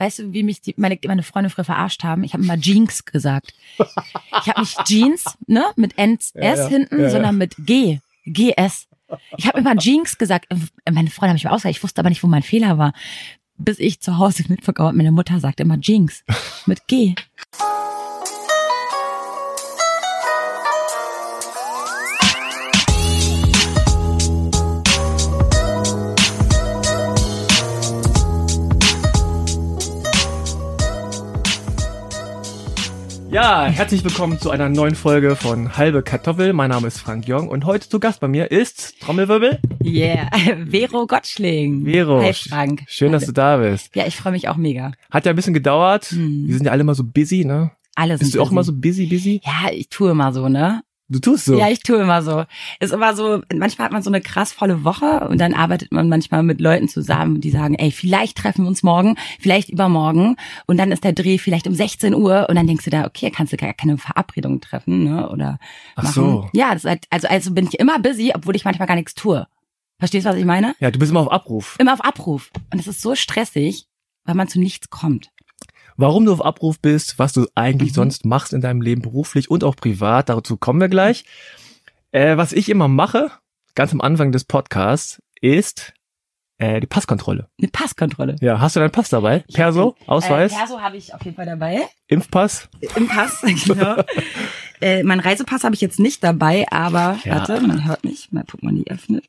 weißt du, wie mich die, meine, meine Freunde früher verarscht haben? Ich habe immer Jeans gesagt. Ich habe nicht Jeans, ne, mit NS Ja, ja. hinten, Ja, sondern mit G, GS. Ich habe immer Jeans gesagt. Meine Freunde haben mich mal ausgesagt, ich wusste aber nicht, wo mein Fehler war. Bis ich zu Hause mitbekommen habe, meine Mutter sagt immer Jeans mit G. Ja, herzlich willkommen zu einer neuen Folge von Halbe Kartoffel. Mein Name ist Frank Jong und heute zu Gast bei mir ist Trommelwirbel Yeah, Vero Gottschling. Vero. Hi Frank. Schön, dass du da bist. Ja, ich freue mich auch mega. Hat ja ein bisschen gedauert. Hm. Wir sind ja alle immer so busy, ne? Alle sind Bist du auch busy. immer so busy, busy? Ja, ich tue immer so, ne? Du tust so. Ja, ich tue immer so. Ist immer so, manchmal hat man so eine krass volle Woche und dann arbeitet man manchmal mit Leuten zusammen, die sagen, ey, vielleicht treffen wir uns morgen, vielleicht übermorgen und dann ist der Dreh vielleicht um 16 Uhr und dann denkst du da, okay, kannst du gar keine Verabredung treffen, ne? Oder Ach machen. so. Ja, das halt, also, also bin ich immer busy, obwohl ich manchmal gar nichts tue. Verstehst du, was ich meine? ja, du bist immer auf Abruf. Immer auf Abruf. Und es ist so stressig, weil man zu nichts kommt. Warum du auf Abruf bist, was du eigentlich Mhm. sonst machst in deinem Leben beruflich und auch privat, dazu kommen wir gleich. Äh, was ich immer mache, ganz am Anfang des Podcasts, ist äh, die Passkontrolle. Eine Passkontrolle. Ja, hast du deinen Pass dabei? Perso, Ausweis, Äh, Perso habe ich auf jeden Fall dabei. Impfpass? Im Pass, genau. äh, mein Reisepass habe ich jetzt nicht dabei, aber Ja. warte, man hört mich. Mal, die öffnet.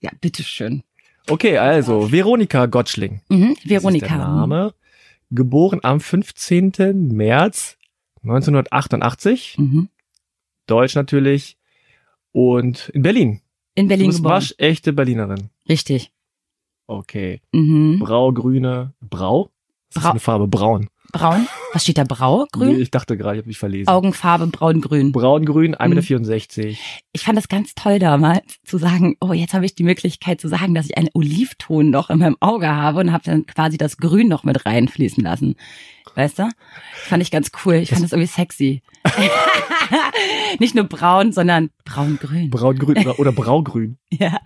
Ja, bitteschön. Okay, also Veronika Gottschling. Mhm, Das Veronika. Ist der Name. Geboren am 15. März 1988. Mhm. Deutsch natürlich. Und in Berlin. In Du Berlin bist geboren. waschechte Berlinerin. Richtig. Okay. Mhm. Brau-grüne. Brau? Das ist Brau- eine Farbe. Braun. Braun. Was steht da? Brau? Grün? Nee, ich dachte gerade, ich habe mich verlesen. Augenfarbe braun-grün. Braun-grün, Mhm. 1,64 Meter. Ich fand das ganz toll damals, zu sagen, oh, jetzt habe ich die Möglichkeit zu sagen, dass ich einen Olivton noch in meinem Auge habe und habe dann quasi das Grün noch mit reinfließen lassen. Weißt du? Das fand ich ganz cool. Ich fand das irgendwie sexy. Nicht nur braun, sondern braun-grün. Braun-grün oder, oder Braugrün. Ja,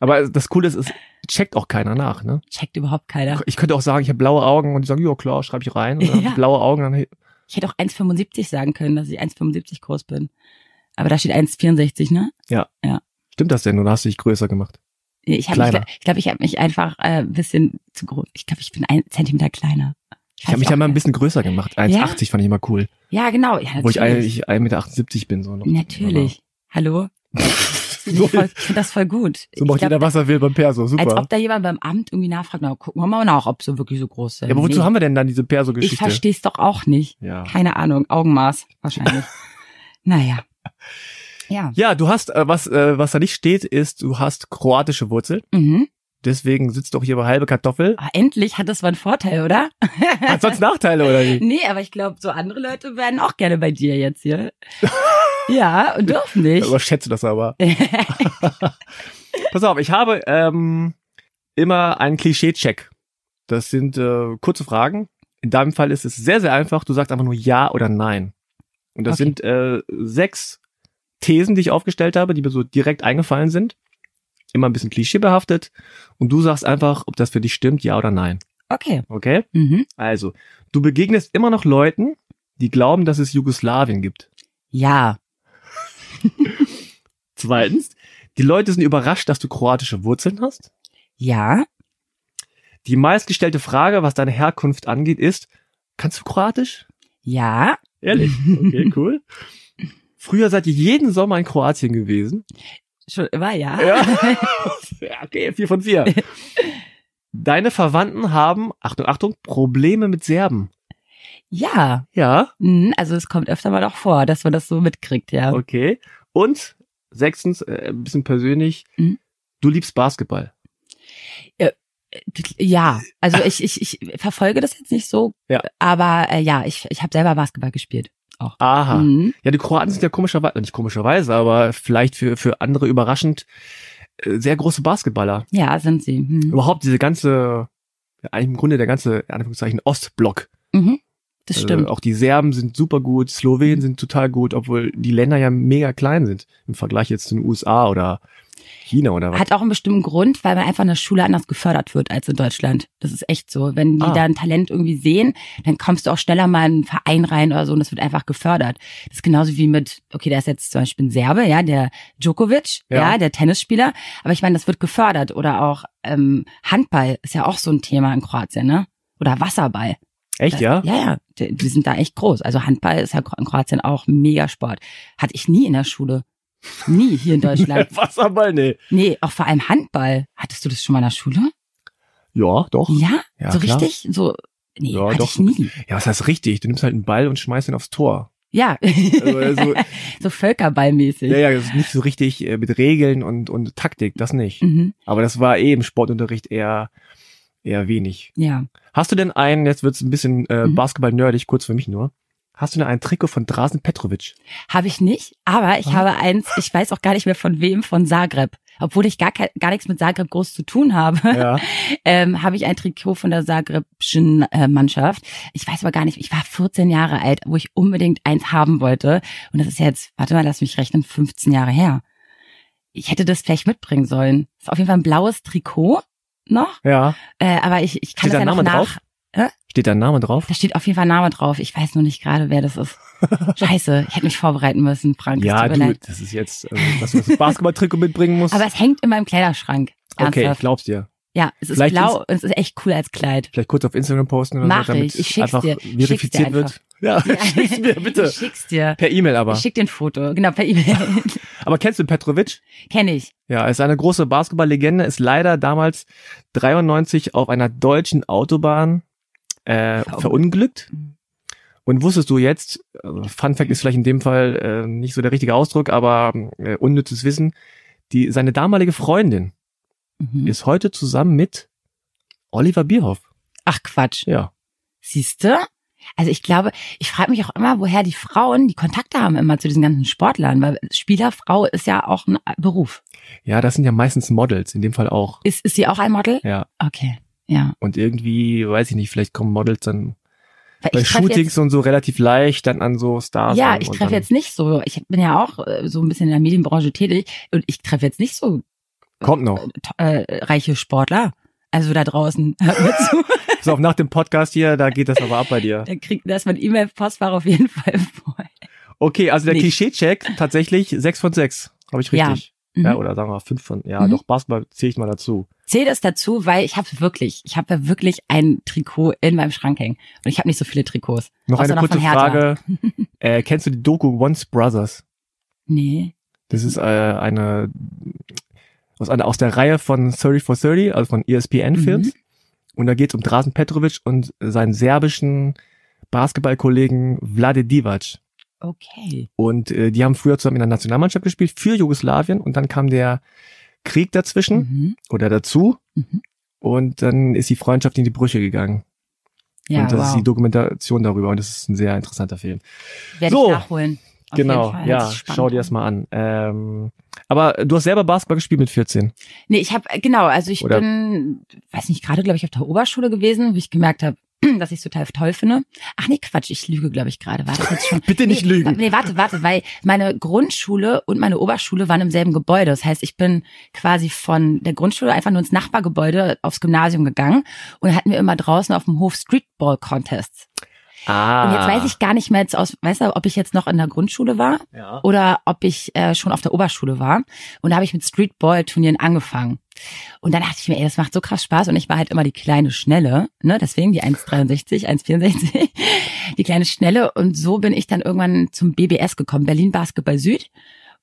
Aber das Coole ist, es checkt auch keiner nach, ne? checkt überhaupt keiner. Ich könnte auch sagen, ich habe blaue Augen und die sagen, ja klar, schreibe ich rein. Ja. blaue Augen, dann Ich hätte auch 1,75 sagen können, dass ich 1,75 groß bin. Aber da steht 1,64, ne? stimmt das denn? Oder hast du dich größer gemacht? Ich Kleiner. ich glaube, ich habe mich einfach äh, ein bisschen zu groß. Ich glaube, ich bin ein Zentimeter kleiner. Ich habe mich ja mal ein bisschen größer gemacht. 1,80 fand ich immer cool. Ja, genau. Ja, Wo ich natürlich. eigentlich 1,78 Meter bin. So noch. Natürlich. Hallo? So, Ich, voll- ich finde das voll gut. so macht ich glaub, jeder, was er will beim Perso. als Super. ob da jemand beim Amt irgendwie nachfragt, na, gucken wir mal nach, ob sie wirklich so groß sind. Ja, aber wozu Nee. haben wir denn dann diese Ich Perso-Geschichte? verstehe es doch auch nicht. Ja. Keine Ahnung. Augenmaß wahrscheinlich. naja. Ja. Ja, du hast, äh, was, äh, was da nicht steht, ist, du hast kroatische Wurzeln. Mhm. Deswegen sitzt doch hier bei halbe Kartoffel. Aber endlich hat das mal einen Vorteil, oder? Hat sonst Nachteile, oder wie? Nee, aber ich glaube, so andere Leute werden auch gerne bei dir jetzt hier. ja, und dürfen nicht. Überschätze das aber. Pass auf, ich habe ähm, immer einen Klischee-Check. Das sind äh, kurze Fragen. In deinem Fall ist es sehr, sehr einfach. Du sagst einfach nur Ja oder Nein. Und das Okay. sind äh, sechs Thesen, die ich aufgestellt habe, die mir so direkt eingefallen sind. Immer ein bisschen klischeebehaftet. Und du sagst einfach, ob das für dich stimmt, ja oder nein. okay. Okay? Mhm. Also, du begegnest immer noch Leuten, die glauben, dass es Jugoslawien gibt. Ja. Zweitens, die Leute sind überrascht, dass du kroatische Wurzeln hast. Ja. Die meistgestellte Frage, was deine Herkunft angeht, ist, kannst du Kroatisch? Ja. Ehrlich? Okay, cool. Früher seid ihr jeden Sommer in Kroatien gewesen. Schon immer, ja. Ja. ja okay, vier von vier. Deine Verwandten haben, Achtung, Achtung, Probleme mit Serben. Ja. Ja, Mhm, Also es kommt öfter mal auch vor, dass man das so mitkriegt, ja. okay. Und sechstens, äh, ein bisschen persönlich, Mhm. du liebst Basketball. Ja, also ich, ich, ich verfolge das jetzt nicht so, Ja. aber äh, ja, ich, ich habe selber Basketball gespielt. Aha. Mhm. Ja, die Kroaten sind ja komischerweise, nicht komischerweise, aber vielleicht für, für andere überraschend äh, sehr große Basketballer. Ja, sind sie. Mhm. Überhaupt diese ganze, eigentlich im Grunde der ganze, in Anführungszeichen, Ostblock Mhm. Das Also stimmt. auch die Serben sind super gut, Slowenen sind total gut, obwohl die Länder ja mega klein sind im Vergleich jetzt zu den USA oder China oder was. Hat auch einen bestimmten Grund, weil man einfach in der Schule anders gefördert wird als in Deutschland. Das ist echt so. Wenn die Ah. da ein Talent irgendwie sehen, dann kommst du auch schneller mal in einen Verein rein oder so und das wird einfach gefördert. Das ist genauso wie mit, okay, da ist jetzt zum Beispiel ein Serbe, ja, der Djokovic, Ja. ja, der Tennisspieler. Aber ich meine, das wird gefördert. Oder auch ähm, Handball ist ja auch so ein Thema in Kroatien, ne? Oder Wasserball. Echt, ja? Ja, ja, die, die sind da echt groß. Also Handball ist ja in Kroatien auch mega Sport. Hatte ich nie in der Schule. Nie hier in Deutschland. Wasserball, nee. Nee, auch vor allem Handball. Hattest du das schon mal in der Schule? Ja, doch. Ja? Ja, so klar. richtig? So, nee, Ja, hatte doch. ich nie. Ja, was heißt richtig? Du nimmst halt einen Ball und schmeißt ihn aufs Tor. Ja. Also, also, so Völkerballmäßig. ja, ja, das ist nicht so richtig äh, mit Regeln und, und Taktik, das nicht. Mhm. Aber das war eh im Sportunterricht eher, eher wenig. Ja. Hast du denn einen, jetzt wird's ein bisschen äh, Mhm. Basketball-nerdig, kurz für mich nur. Hast du denn ein Trikot von Drasen Petrovic? Habe ich nicht, aber ich Ah. habe eins, ich weiß auch gar nicht mehr von wem, von Zagreb. Obwohl ich gar, gar nichts mit Zagreb groß zu tun habe, Ja. ähm, habe ich ein Trikot von der Zagrebschen äh, Mannschaft. Ich weiß aber gar nicht, ich war 14 Jahre alt, wo ich unbedingt eins haben wollte. Und das ist jetzt, warte mal, lass mich rechnen, 15 Jahre her. Ich hätte das vielleicht mitbringen sollen. Ist auf jeden Fall ein blaues Trikot noch, ja. äh, aber ich, ich kann Steht das da ja noch nach. drauf? Steht da ein Name drauf? Da steht auf jeden Fall Name drauf. Ich weiß nur nicht gerade, wer das ist. Scheiße, ich hätte mich vorbereiten müssen, Frank. Ja, du, leid. das ist jetzt, also, dass du das Basketball-Trikot mitbringen musst. Aber es hängt in meinem Kleiderschrank. okay, ich Ernsthaft. glaub's dir. Ja, es ist Vielleicht blau und es ist echt cool als Kleid. Vielleicht kurz auf Instagram posten oder Mach so, damit ich. Ich schick's einfach dir. Verifiziert dir wird. Ja, schick's mir bitte. Ich schick's dir. Per E-Mail aber. Ich schick dir ein Foto. Genau, per E-Mail. Aber kennst du Petrovic? Kenn ich. Ja, ist eine große Basketball-Legende, ist leider damals 93 auf einer deutschen Autobahn äh, Verunglückt. Mhm. Und wusstest du jetzt, also Fun Fact ist vielleicht in dem Fall äh, nicht so der richtige Ausdruck, aber äh, unnützes Wissen, die, seine damalige Freundin Mhm. ist heute zusammen mit Oliver Bierhoff. Ach Quatsch. Ja. Siehste? Also ich glaube, ich frage mich auch immer, woher die Frauen die Kontakte haben immer zu diesen ganzen Sportlern, weil Spielerfrau ist ja auch ein Beruf. Ja, das sind ja meistens Models, in dem Fall auch. Ist, ist sie auch ein Model? Ja. Okay. Ja. Und irgendwie, weiß ich nicht, vielleicht kommen Models dann Weil bei Shootings jetzt, und so relativ leicht dann an so Stars. Ja, ich treffe dann- jetzt nicht so, ich bin ja auch äh, so ein bisschen in der Medienbranche tätig und ich treffe jetzt nicht so Kommt noch. äh, äh, reiche Sportler. Also da draußen, hört mir zu. So, auf nach dem Podcast hier, da geht das aber ab bei dir. Da kriegt das mein E-Mail-Postfach auf jeden Fall voll. Okay, also der. Klischee-Check tatsächlich sechs von sechs. Habe ich richtig. Ja. Mhm. oder sagen wir fünf von, ja, Mhm. doch, Basketball zähle ich mal dazu. Zähl das dazu, weil ich habe wirklich, ich habe ja wirklich ein Trikot in meinem Schrank hängen. Und ich habe nicht so viele Trikots. Noch eine noch kurze. Frage. äh, kennst du die Doku Once Brothers? Nee. Das ist äh, eine aus, einer, aus der Reihe von 30 for 30, also von ESPN-Films. Mhm. Und da geht es um Drasen Petrovic und seinen serbischen Basketballkollegen Vlade Divac. Okay. Und äh, die haben früher zusammen in der Nationalmannschaft gespielt für Jugoslawien und dann kam der Krieg dazwischen Mhm. oder dazu Mhm. und dann ist die Freundschaft in die Brüche gegangen. Ja, und das wow. ist die Dokumentation darüber und das ist ein sehr interessanter Film. Werde So. ich nachholen. Auf genau, ja, schau dir das mal an. Ähm, aber du hast selber Basketball gespielt mit 14. Nee, ich habe genau, also ich Oder- bin, weiß nicht, gerade glaube ich auf der Oberschule gewesen, wie ich gemerkt habe, dass ich total toll finde. Ach nee, Quatsch, ich lüge, glaube ich, gerade. War das jetzt schon? Bitte nicht nee, lügen. Nee, warte, warte, weil meine Grundschule und meine Oberschule waren im selben Gebäude. Das heißt, ich bin quasi von der Grundschule einfach nur ins Nachbargebäude aufs Gymnasium gegangen und hatten wir immer draußen auf dem Hof Streetball Contests. Ah. Und jetzt weiß ich gar nicht mehr jetzt aus, weißt du, ob ich jetzt noch in der Grundschule war Ja. oder ob ich äh, schon auf der Oberschule war. Und da habe ich mit Streetball-Turnieren angefangen. Und dann dachte ich mir, ey, das macht so krass Spaß. Und ich war halt immer die kleine Schnelle, ne? Deswegen die 1,63, 1,64, die kleine Schnelle. Und so bin ich dann irgendwann zum BBS gekommen, Berlin Basketball Süd,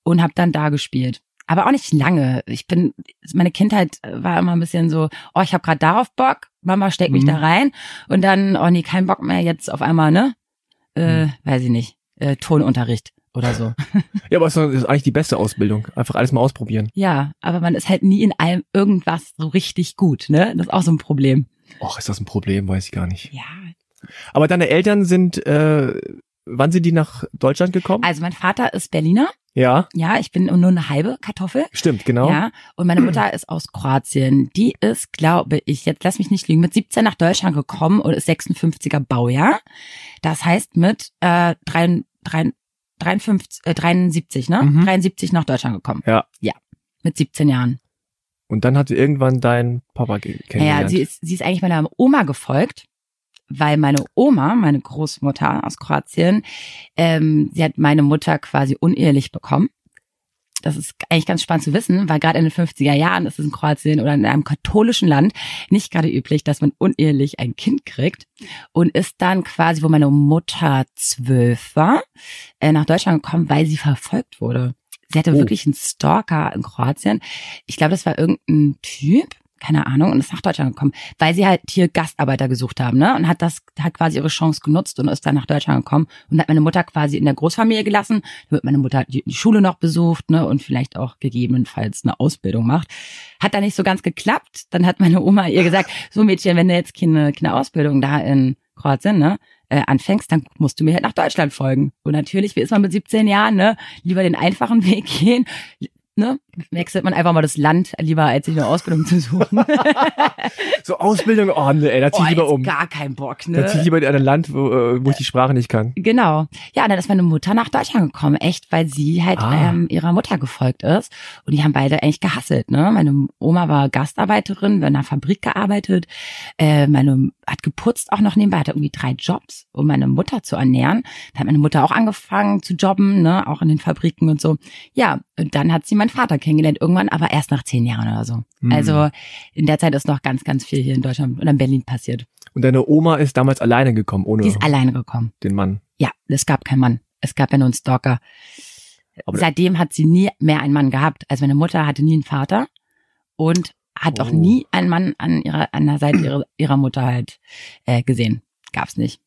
und habe dann da gespielt. Aber auch nicht lange. Ich bin, meine Kindheit war immer ein bisschen so, oh, ich habe gerade darauf Bock, Mama steckt mich Mhm. da rein. Und dann, oh nee, kein Bock mehr, jetzt auf einmal, ne? Äh, Mhm. weiß ich nicht, äh, Tonunterricht oder so. Ja, aber das ist eigentlich die beste Ausbildung. Einfach alles mal ausprobieren. Ja, aber man ist halt nie in allem irgendwas so richtig gut, ne? Das ist auch so ein Problem. Och, ist das ein Problem? Weiß ich gar nicht. Ja. Aber deine Eltern sind äh, wann sind die nach Deutschland gekommen? Also mein Vater ist Berliner. ja, Ja, ich bin nur eine halbe Kartoffel. stimmt, genau. Ja, und meine Mutter ist aus Kroatien. Die ist, glaube ich, jetzt lass mich nicht lügen, mit 17 nach Deutschland gekommen und ist 56er Baujahr. Das heißt mit äh, 3, 3, 53, äh, 73, ne? Mhm. 73 nach Deutschland gekommen. Ja. Ja, mit 17 Jahren. Und dann hat sie irgendwann deinen Papa Naja, kennengelernt. sie ist, sie ist eigentlich meiner Oma gefolgt, weil meine Oma, meine Großmutter aus Kroatien, ähm, sie hat meine Mutter quasi unehelich bekommen. Das ist eigentlich ganz spannend zu wissen, weil gerade in den 50er Jahren ist es in Kroatien oder in einem katholischen Land nicht gerade üblich, dass man unehelich ein Kind kriegt und ist dann quasi, wo meine Mutter zwölf war, äh, nach Deutschland gekommen, weil sie verfolgt wurde. Sie hatte Oh. wirklich einen Stalker in Kroatien. Ich glaube, das war irgendein Typ, keine Ahnung, und ist nach Deutschland gekommen, weil sie halt hier Gastarbeiter gesucht haben, ne? Und hat das, hat quasi ihre Chance genutzt und ist dann nach Deutschland gekommen und hat meine Mutter quasi in der Großfamilie gelassen, damit meine Mutter die, die Schule noch besucht, ne? Und vielleicht auch gegebenenfalls eine Ausbildung macht. Hat da nicht so ganz geklappt. Dann hat meine Oma ihr gesagt, so Mädchen, wenn du jetzt keine, keine Ausbildung da in Kroatien, ne? Äh, anfängst, dann musst du mir halt nach Deutschland folgen. Und natürlich, wie ist man mit 17 Jahren, ne? Lieber den einfachen Weg gehen, ne? Wechselt man einfach mal das Land, lieber als sich eine Ausbildung zu suchen. so Ausbildung, oh nee, ey, da zieh Oh, ich lieber jetzt um. gar kein Bock, Da zieh ich ne? lieber in ein Land, wo, äh, wo ich die Sprache nicht kann. Genau. Ja, dann ist meine Mutter nach Deutschland gekommen, echt, weil sie halt Ah. ähm, ihrer Mutter gefolgt ist. Und die haben beide eigentlich gehasselt, ne? Meine Oma war Gastarbeiterin, in einer Fabrik gearbeitet. Äh, meine hat geputzt auch noch nebenbei, hatte irgendwie drei Jobs, um meine Mutter zu ernähren. Da hat meine Mutter auch angefangen zu jobben, ne? Auch in den Fabriken und so. Ja, und dann hat sie meinen Vater kennengelernt, irgendwann, aber erst nach zehn Jahren oder so. Hm. Also in der Zeit ist noch ganz, ganz viel hier in Deutschland oder in Berlin passiert. Und deine Oma ist damals alleine gekommen, ohne Die ist alleine gekommen. den Mann. Ja, es gab keinen Mann. Es gab ja nur einen Stalker. Aber- Seitdem hat sie nie mehr einen Mann gehabt. Also meine Mutter hatte nie einen Vater und hat auch Oh. nie einen Mann an ihrer an der Seite ihrer, ihrer Mutter halt äh, gesehen. Gab's nicht.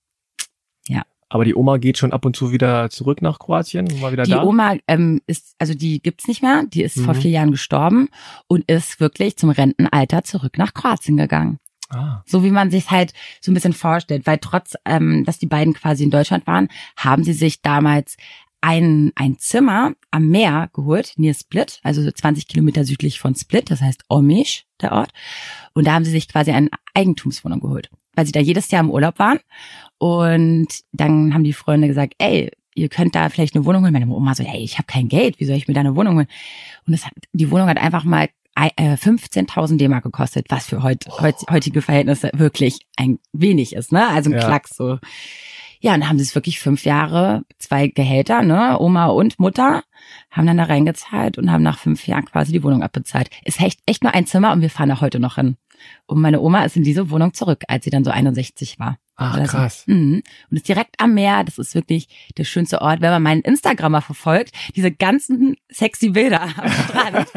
Aber die Oma geht schon ab und zu wieder zurück nach Kroatien, war wieder Die da. Oma ähm, ist, also die gibt's nicht mehr. Die ist vor Mhm. vier Jahren gestorben und ist wirklich zum Rentenalter zurück nach Kroatien gegangen. ah. So wie man sich halt so ein bisschen vorstellt, weil trotz, ähm, dass die beiden quasi in Deutschland waren, haben sie sich damals ein, ein Zimmer am Meer geholt, near Split, also so 20 Kilometer südlich von Split, das heißt Omiš, der Ort. Und da haben sie sich quasi eine Eigentumswohnung geholt, weil sie da jedes Jahr im Urlaub waren. Und dann haben die Freunde gesagt, ey, ihr könnt da vielleicht eine Wohnung holen. Meine Oma so, hey, ich habe kein Geld, wie soll ich mir da eine Wohnung holen? Und das hat, die Wohnung hat einfach mal ei- äh, 15.000 D-Mark gekostet, was für heut, heut, heutige Verhältnisse wirklich ein wenig ist, ne? Also ein Ja. Klacks so. Ja, und dann haben sie es wirklich fünf Jahre, zwei Gehälter, ne? Oma und Mutter haben dann da reingezahlt und haben nach fünf Jahren quasi die Wohnung abbezahlt. Ist echt, echt nur ein Zimmer und wir fahren da heute noch hin. Und meine Oma ist in diese Wohnung zurück, als sie dann so 61 war. Ach, so. krass. Mhm. Und ist direkt am Meer. Das ist wirklich der schönste Ort. Wenn man meinen Instagrammer verfolgt, diese ganzen sexy Bilder am Strand,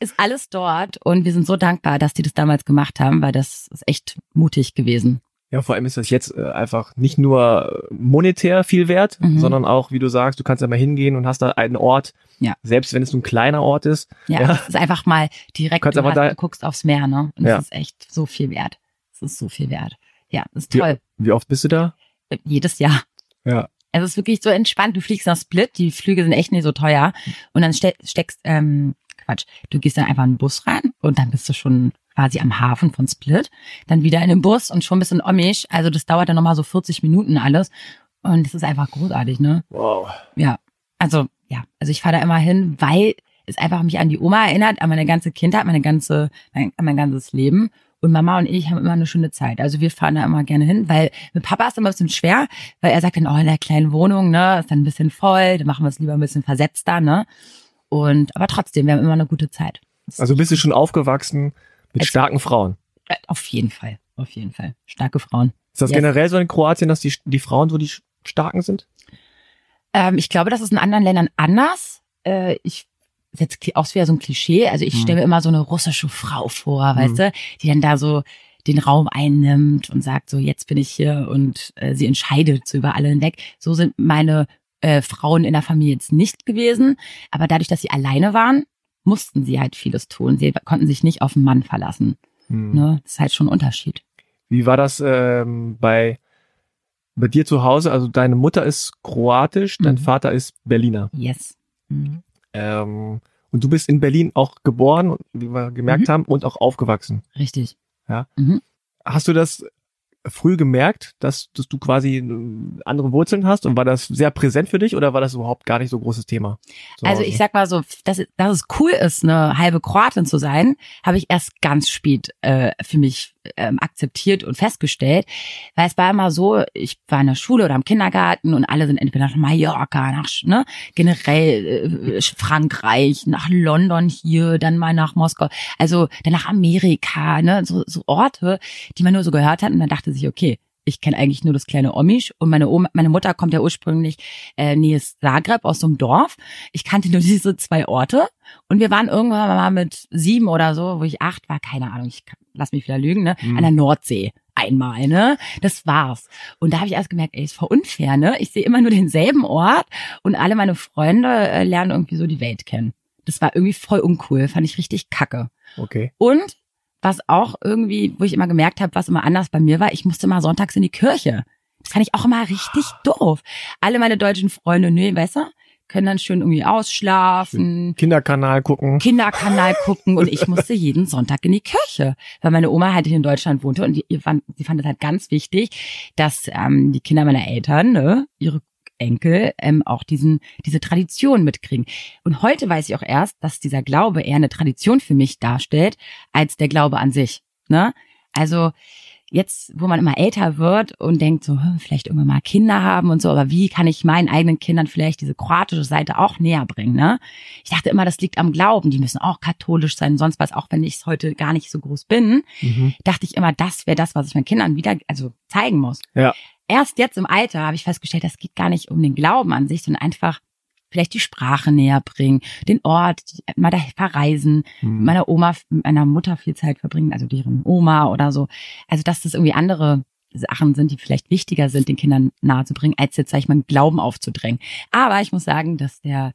ist alles dort. Und wir sind so dankbar, dass die das damals gemacht haben, weil das ist echt mutig gewesen. Ja, vor allem ist das jetzt äh, einfach nicht nur äh, monetär viel wert, Mhm. sondern auch, wie du sagst, du kannst ja mal hingehen und hast da einen Ort, Ja. selbst wenn es nur ein kleiner Ort ist. Ja, Ja. es ist einfach mal direkt, du, hast, da- du guckst aufs Meer, ne? Und Ja. es ist echt so viel wert. Es ist so viel wert. Ja, das ist toll. Wie oft bist du da? Äh, Jedes Jahr. Ja. Es ist wirklich so entspannt. Du fliegst nach Split, die Flüge sind echt nicht so teuer. Und dann ste steckst, ähm, Quatsch, du gehst dann einfach in den Bus rein und dann bist du schon quasi am Hafen von Split. Dann wieder in den Bus und schon bist du in Omisch. Also das dauert dann nochmal so 40 Minuten alles. Und es ist einfach großartig, ne? Wow. Ja. Also, ja. Also ich fahre da immer hin, weil es einfach mich an die Oma erinnert, an meine ganze Kindheit, meine ganze, mein, an mein ganzes Leben. Und Mama und ich haben immer eine schöne Zeit. Also wir fahren da immer gerne hin, weil mit Papa ist immer ein bisschen schwer, weil er sagt dann, oh, in der kleinen Wohnung, ne, ist dann ein bisschen voll, dann machen wir es lieber ein bisschen versetzter, ne. Und, aber trotzdem, wir haben immer eine gute Zeit. Also bist du schon aufgewachsen mit Als- starken Frauen. Äh, Auf jeden Fall, auf jeden Fall. Starke Frauen. Ist das Yes. generell so in Kroatien, dass die, die Frauen so die starken sind? Ähm, ich glaube, das ist in anderen Ländern anders. Äh, ich jetzt auch wieder so ein Klischee. Also ich Hm. stelle mir immer so eine russische Frau vor, Hm. weißt du, die dann da so den Raum einnimmt und sagt so, jetzt bin ich hier und äh, sie entscheidet so über alle hinweg. So sind meine äh, Frauen in der Familie jetzt nicht gewesen. Aber dadurch, dass sie alleine waren, mussten sie halt vieles tun. Sie konnten sich nicht auf den Mann verlassen. Hm. Ne? Das ist halt schon ein Unterschied. Wie war das ähm, bei bei dir zu Hause, also deine Mutter ist kroatisch, dein Mhm. Vater ist Berliner. Yes. Mhm. Ähm, und du bist in Berlin auch geboren, wie wir gemerkt Mhm. haben, und auch aufgewachsen. Richtig. Hast du das früh gemerkt, dass, dass du quasi äh, andere Wurzeln hast und war das sehr präsent für dich oder war das überhaupt gar nicht so ein großes Thema? Also ich sag mal so, dass, dass es cool ist, eine halbe Kroatin zu sein, habe ich erst ganz spät äh, für mich ähm, akzeptiert und festgestellt. Weil es war immer so, ich war in der Schule oder im Kindergarten und alle sind entweder nach Mallorca, nach ne, generell äh, Frankreich, nach London hier, dann mal nach Moskau, also dann nach Amerika, ne, so, so Orte, die man nur so gehört hat und dann dachte sich, okay, ich kenne eigentlich nur das kleine Omisch und meine Oma, meine Mutter kommt ja ursprünglich äh, nähe Zagreb aus so einem Dorf. Ich kannte nur diese zwei Orte und wir waren irgendwann mal mit sieben oder so, wo ich acht war, keine Ahnung, ich kann- lass mich wieder lügen, ne, Mhm. an der Nordsee einmal, ne? Das war's. Und da habe ich erst gemerkt, ey, ist voll unfair, ne? Ich sehe immer nur denselben Ort und alle meine Freunde äh, lernen irgendwie so die Welt kennen. Das war irgendwie voll uncool, fand ich richtig kacke. Okay. Und was auch irgendwie, wo ich immer gemerkt habe, was immer anders bei mir war, ich musste mal sonntags in die Kirche. Das fand ich auch immer richtig doof. Alle meine deutschen Freunde, nee, weißt du, können dann schön irgendwie ausschlafen, Kinderkanal gucken. Kinderkanal gucken und ich musste jeden Sonntag in die Kirche, weil meine Oma halt hier in Deutschland wohnte und die, ihr fand, sie fand es halt ganz wichtig, dass ähm, die Kinder meiner Eltern, ne, ihre Enkel ähm, auch diesen diese Tradition mitkriegen. Und heute weiß ich auch erst, dass dieser Glaube eher eine Tradition für mich darstellt als der Glaube an sich. Ne? Also jetzt, wo man immer älter wird und denkt so, hm, vielleicht irgendwann mal Kinder haben und so, aber wie kann ich meinen eigenen Kindern vielleicht diese kroatische Seite auch näher bringen? Ne? Ich dachte immer, das liegt am Glauben. Die müssen auch katholisch sein, sonst was. Auch wenn ich es heute gar nicht so groß bin, Mhm. dachte ich immer, das wäre das, was ich meinen Kindern wieder, also zeigen muss. Ja. Erst jetzt im Alter habe ich festgestellt, das geht gar nicht um den Glauben an sich, sondern einfach vielleicht die Sprache näher bringen, den Ort, mal da verreisen, Mhm. meiner Oma, meiner Mutter viel Zeit verbringen, also deren Oma oder so. Also dass das irgendwie andere Sachen sind, die vielleicht wichtiger sind, den Kindern nahezubringen, als jetzt, sag ich mal, einen Glauben aufzudrängen. Aber ich muss sagen, dass der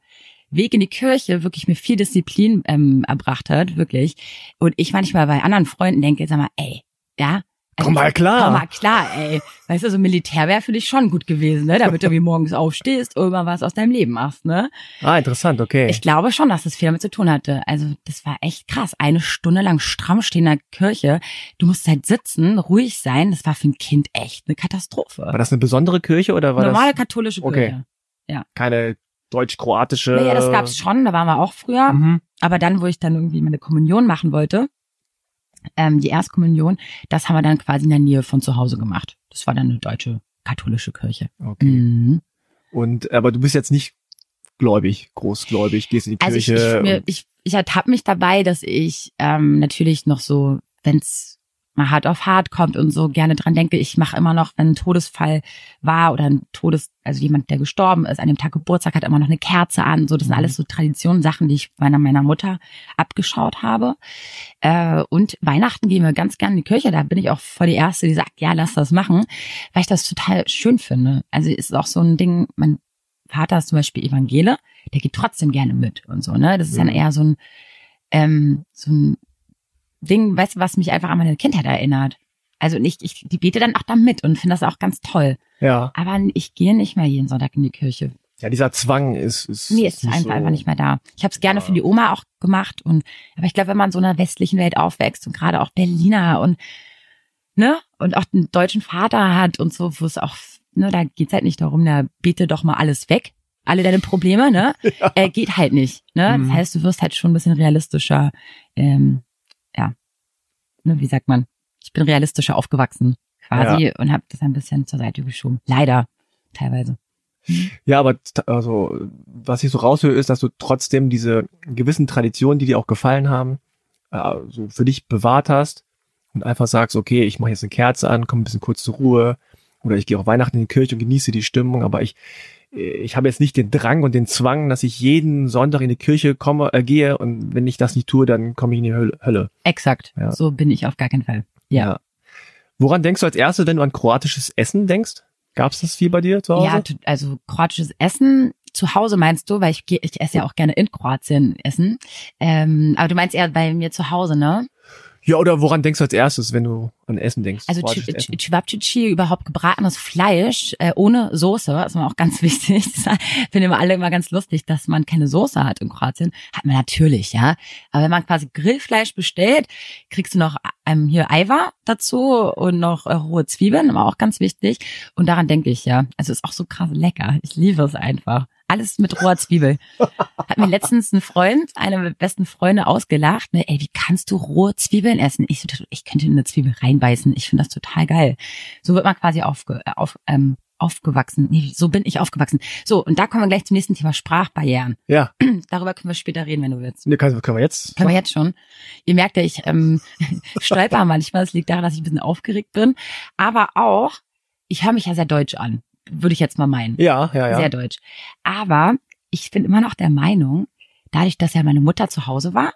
Weg in die Kirche wirklich mir viel Disziplin ähm, erbracht hat, wirklich. Und ich manchmal bei anderen Freunden denke, sag mal, ey, ja. Also Komm mal klar. Komm mal klar, ey. Weißt du, so Militär wäre für dich schon gut gewesen, ne? Damit du wie morgens aufstehst und immer was aus deinem Leben machst, ne? Ah, interessant, okay. Ich glaube schon, dass das viel damit zu tun hatte. Also das war echt krass. Eine Stunde lang stramm stehen in der Kirche. Du musst halt sitzen, ruhig sein. Das war für ein Kind echt eine Katastrophe. war das eine besondere Kirche oder war Normale das katholische Okay. Kirche. keine deutsch-kroatische? Naja, das gab's schon. Da waren wir auch früher. Mhm. Aber dann, wo ich dann irgendwie meine Kommunion machen wollte, ähm, die Erstkommunion, das haben wir dann quasi in der Nähe von zu Hause gemacht. Das war dann eine deutsche katholische Kirche. Okay. Mhm. Und aber du bist jetzt nicht gläubig, großgläubig, gehst in die Also ich, Kirche. ich, mir, und- ich, ich ertappe mich dabei, dass ich ähm, natürlich noch so, wenn's mal hart auf hart kommt und so gerne dran denke, ich mache immer noch, wenn ein Todesfall war oder ein Todes, also jemand, der gestorben ist, an dem Tag Geburtstag hat immer noch eine Kerze an. So, das sind Mhm. alles so Traditionen, Sachen, die ich meiner meiner Mutter abgeschaut habe. Äh, und Weihnachten gehen wir ganz gerne in die Kirche. Da bin ich auch voll die Erste, die sagt, ja, lass das machen, weil ich das total schön finde. Also es ist auch so ein Ding, mein Vater ist zum Beispiel Evangele, der geht trotzdem gerne mit und so, ne? Das ist dann Mhm. eher so ein, ähm, so ein Ding, weißt du, was mich einfach an meine Kindheit erinnert. Also und ich, ich die bete dann auch da mit und finde das auch ganz toll. ja. Aber ich gehe nicht mehr jeden Sonntag in die Kirche. Ja, dieser Zwang ist, ist, Nee, ist nicht einfach, so, einfach nicht mehr da. Ich habe es gerne Ja. für die Oma auch gemacht und aber ich glaube, wenn man in so einer westlichen Welt aufwächst und gerade auch Berliner und ne und auch einen deutschen Vater hat und so, wo es auch ne, da geht's halt nicht darum, da bete doch mal alles weg, alle deine Probleme, ne? Äh, geht halt nicht, ne? Mhm. Das heißt, du wirst halt schon ein bisschen realistischer, ähm, ja, ne, wie sagt man? Ich bin realistischer aufgewachsen quasi und habe das ein bisschen zur Seite geschoben. Leider teilweise. Ja, aber also, was ich so raushöre, ist, dass du trotzdem diese gewissen Traditionen, die dir auch gefallen haben, äh, so für dich bewahrt hast und einfach sagst, okay, ich mache jetzt eine Kerze an, komme ein bisschen kurz zur Ruhe oder ich gehe auch Weihnachten in die Kirche und genieße die Stimmung, aber ich ich habe jetzt nicht den Drang und den Zwang, dass ich jeden Sonntag in die Kirche komme, äh, gehe und wenn ich das nicht tue, dann komme ich in die Hölle. Exakt. Ja. So bin ich auf gar keinen Fall. Ja. Woran denkst du als erstes, wenn du an kroatisches Essen denkst? Gab es das viel bei dir zu Hause? Ja, also kroatisches Essen zu Hause meinst du, weil ich ich esse ja auch gerne in Kroatien essen. Ähm, aber du meinst eher bei mir zu Hause, ne? Ja, oder woran denkst du als erstes, wenn du an Essen denkst. Also. Chivapchichi, überhaupt gebratenes Fleisch äh, ohne Soße, ist mir auch ganz wichtig. Das finden immer alle immer ganz lustig, dass man keine Soße hat in Kroatien. Hat man natürlich, ja. Aber wenn man quasi Grillfleisch bestellt, kriegst du noch ähm, hier Eiwa dazu und noch äh, rohe Zwiebeln, immer auch ganz wichtig. Und daran denke ich, ja. Also ist auch so krass lecker. Ich liebe es einfach. Alles mit roher Zwiebel. Hat mir letztens ein Freund, einer meiner besten Freunde, ausgelacht. Ne, ey, wie kannst du rohe Zwiebeln essen? Ich, so, ich könnte in eine Zwiebel reinbeißen. Ich finde das total geil. So wird man quasi aufge, äh, auf, ähm, aufgewachsen. Nee, so bin ich aufgewachsen. So, und da kommen wir gleich zum nächsten Thema Sprachbarrieren. Ja, Darüber können wir später reden, wenn du willst. ne, können, können wir jetzt? Können wir jetzt schon. Ihr merkt ja, ich ähm, stolper manchmal. Das liegt daran, dass ich ein bisschen aufgeregt bin. Aber auch, ich höre mich ja sehr deutsch an. Würde ich jetzt mal meinen. Ja, ja, ja. Sehr deutsch. Aber ich bin immer noch der Meinung, dadurch, dass ja meine Mutter zu Hause war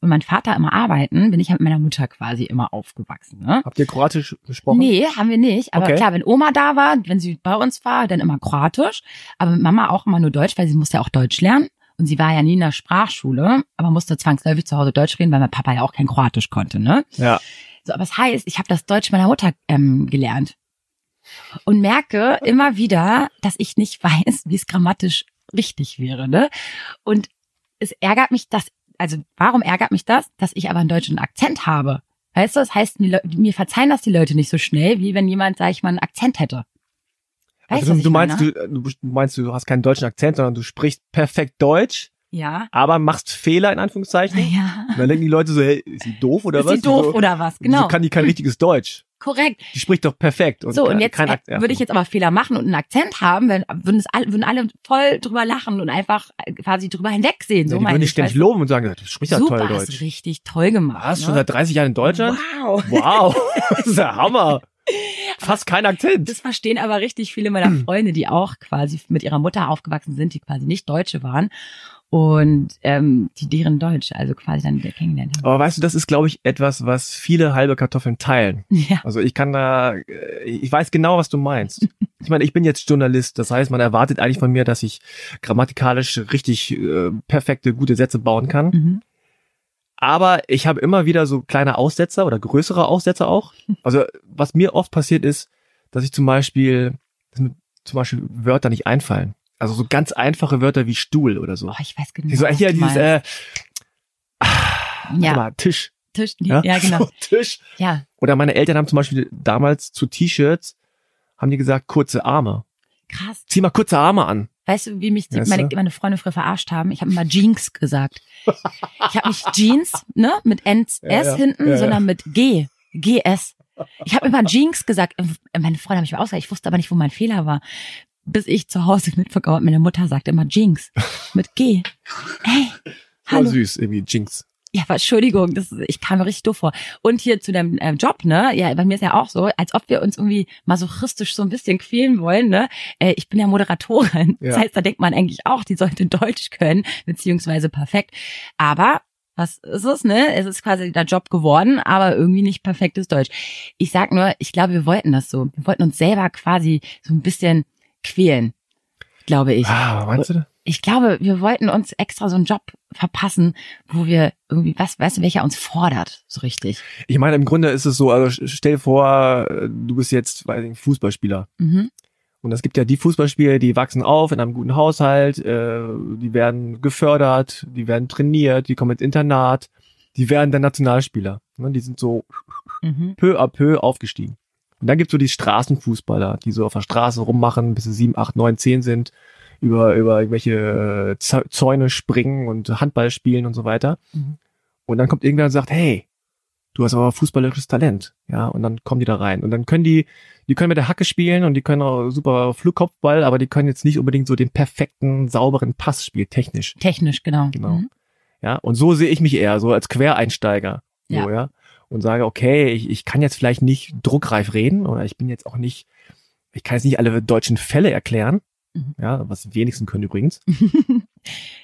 und mein Vater immer arbeiten, bin ich ja mit meiner Mutter quasi immer aufgewachsen. Ne? Habt ihr Kroatisch gesprochen? Nee, haben wir nicht. Aber Okay. klar, wenn Oma da war, wenn sie bei uns war, dann immer Kroatisch. Aber mit Mama auch immer nur Deutsch, weil sie musste ja auch Deutsch lernen. Und sie war ja nie in der Sprachschule, aber musste zwangsläufig zu Hause Deutsch reden, weil mein Papa ja auch kein Kroatisch konnte. Ne? Ja. So, aber das heißt, ich habe das Deutsch meiner Mutter ähm, gelernt und merke immer wieder, dass ich nicht weiß, wie es grammatisch richtig wäre. Ne? Und es ärgert mich, dass, also warum ärgert mich das, dass ich aber einen deutschen Akzent habe? Weißt du, das heißt, mir verzeihen das die Leute nicht so schnell, wie wenn jemand, sag ich mal, einen Akzent hätte. Weißt Also du, ich du meinst, meine? du, du meinst, du hast keinen deutschen Akzent, sondern du sprichst perfekt Deutsch, Ja. aber machst Fehler in Anführungszeichen. Ja. Und dann denken die Leute so, hey, ist sie doof oder Ist was? sie doof Wieso- oder was? Genau. kann die kein richtiges Deutsch. Korrekt. Die spricht doch perfekt. Und so, und kein- jetzt kein äh, ja. würde ich jetzt aber Fehler machen und einen Akzent haben, wenn, würden, es alle, würden alle voll drüber lachen und einfach äh, quasi drüber hinwegsehen. Ja, So die meine würden dich ich. ständig du? loben und sagen, du sprichst ja toll hast Deutsch. richtig toll gemacht. Schon ne? seit 30 Jahren in Deutschland? Wow. Wow. das ist der Hammer. Fast kein Akzent. Das verstehen aber richtig viele meiner Freunde, die auch quasi mit ihrer Mutter aufgewachsen sind, die quasi nicht Deutsche waren und ähm, die deren Deutsch also quasi dann wieder kennengelernt haben. Aber weißt du, das ist, glaube ich, etwas, was viele halbe Kartoffeln teilen. Ja, Also ich kann da, äh, ich weiß genau, was du meinst. Ich meine, ich bin jetzt Journalist, das heißt, man erwartet eigentlich von mir, dass ich grammatikalisch richtig äh, perfekte, gute Sätze bauen kann. mhm. Aber ich habe immer wieder so kleine Aussetzer oder größere Aussetzer auch. Also was mir oft passiert ist, dass ich zum Beispiel, dass mir zum Beispiel Wörter nicht einfallen. Also so ganz einfache Wörter wie Stuhl oder so. oh, ich weiß genau. So, hier dieses, äh, ja, mal, Tisch. Tisch, ja, genau. Tisch. Ja, Oder meine Eltern haben zum Beispiel damals zu T-Shirts, haben die gesagt, kurze Arme. krass. Zieh mal kurze Arme an. Weißt du, wie mich die, meine, meine Freunde früher verarscht haben? Ich habe immer Jeans gesagt. Ich habe nicht Jeans, ne, mit NS Ja, ja. hinten, Ja, ja. sondern mit G, GS. Ich habe immer Jeans gesagt. Meine Freunde haben mich ausgesagt. Ich wusste aber nicht, wo mein Fehler war. Bis ich zu Hause habe, meine Mutter sagte immer Jeans mit G. Hey, hallo. süß, irgendwie Jinx. Ja, aber Entschuldigung, das, ich kam mir richtig doof vor. Und hier zu deinem äh, Job, ne? Ja, bei mir ist ja auch so, als ob wir uns irgendwie masochistisch so ein bisschen quälen wollen, ne? Äh, ich bin ja Moderatorin. Das Ja. heißt, da denkt man eigentlich auch, die sollte Deutsch können, beziehungsweise perfekt. Aber was ist es, ne? Es ist quasi der Job geworden, aber irgendwie nicht perfektes Deutsch. Ich sag nur, ich glaube, wir wollten das so. Wir wollten uns selber quasi so ein bisschen quälen, glaube ich. Ah, meinst du das? Ich glaube, wir wollten uns extra so einen Job verpassen, wo wir irgendwie, was, weißt du, welcher uns fordert, so richtig. Ich meine, im Grunde ist es so, also stell vor, äh, du bist jetzt, weiß ich Fußballspieler. Mhm. Und es gibt ja die Fußballspieler, die wachsen auf in einem guten Haushalt, äh, die werden gefördert, die werden trainiert, die kommen ins Internat, die werden dann Nationalspieler. Ne? Die sind so Mhm. peu à peu aufgestiegen. Und dann gibt's so die Straßenfußballer, die so auf der Straße rummachen, bis sie sieben, acht, neun, zehn sind, über, über irgendwelche äh, Zä- Zäune springen und Handball spielen und so weiter. Mhm. Und dann kommt irgendwer und sagt, hey, du hast aber fußballerisches Talent. Ja, und dann kommen die da rein. Und dann können die, die können mit der Hacke spielen und die können auch super Flugkopfball, aber die können jetzt nicht unbedingt so den perfekten, sauberen Pass spielen, technisch. Technisch, genau. Genau. Mhm. Ja, und so sehe ich mich eher, so als Quereinsteiger. So, Ja. Und sage, okay, ich, ich kann jetzt vielleicht nicht druckreif reden oder ich bin jetzt auch nicht, ich kann jetzt nicht alle deutschen Fälle erklären. Mhm. Ja, was wenigsten können übrigens. es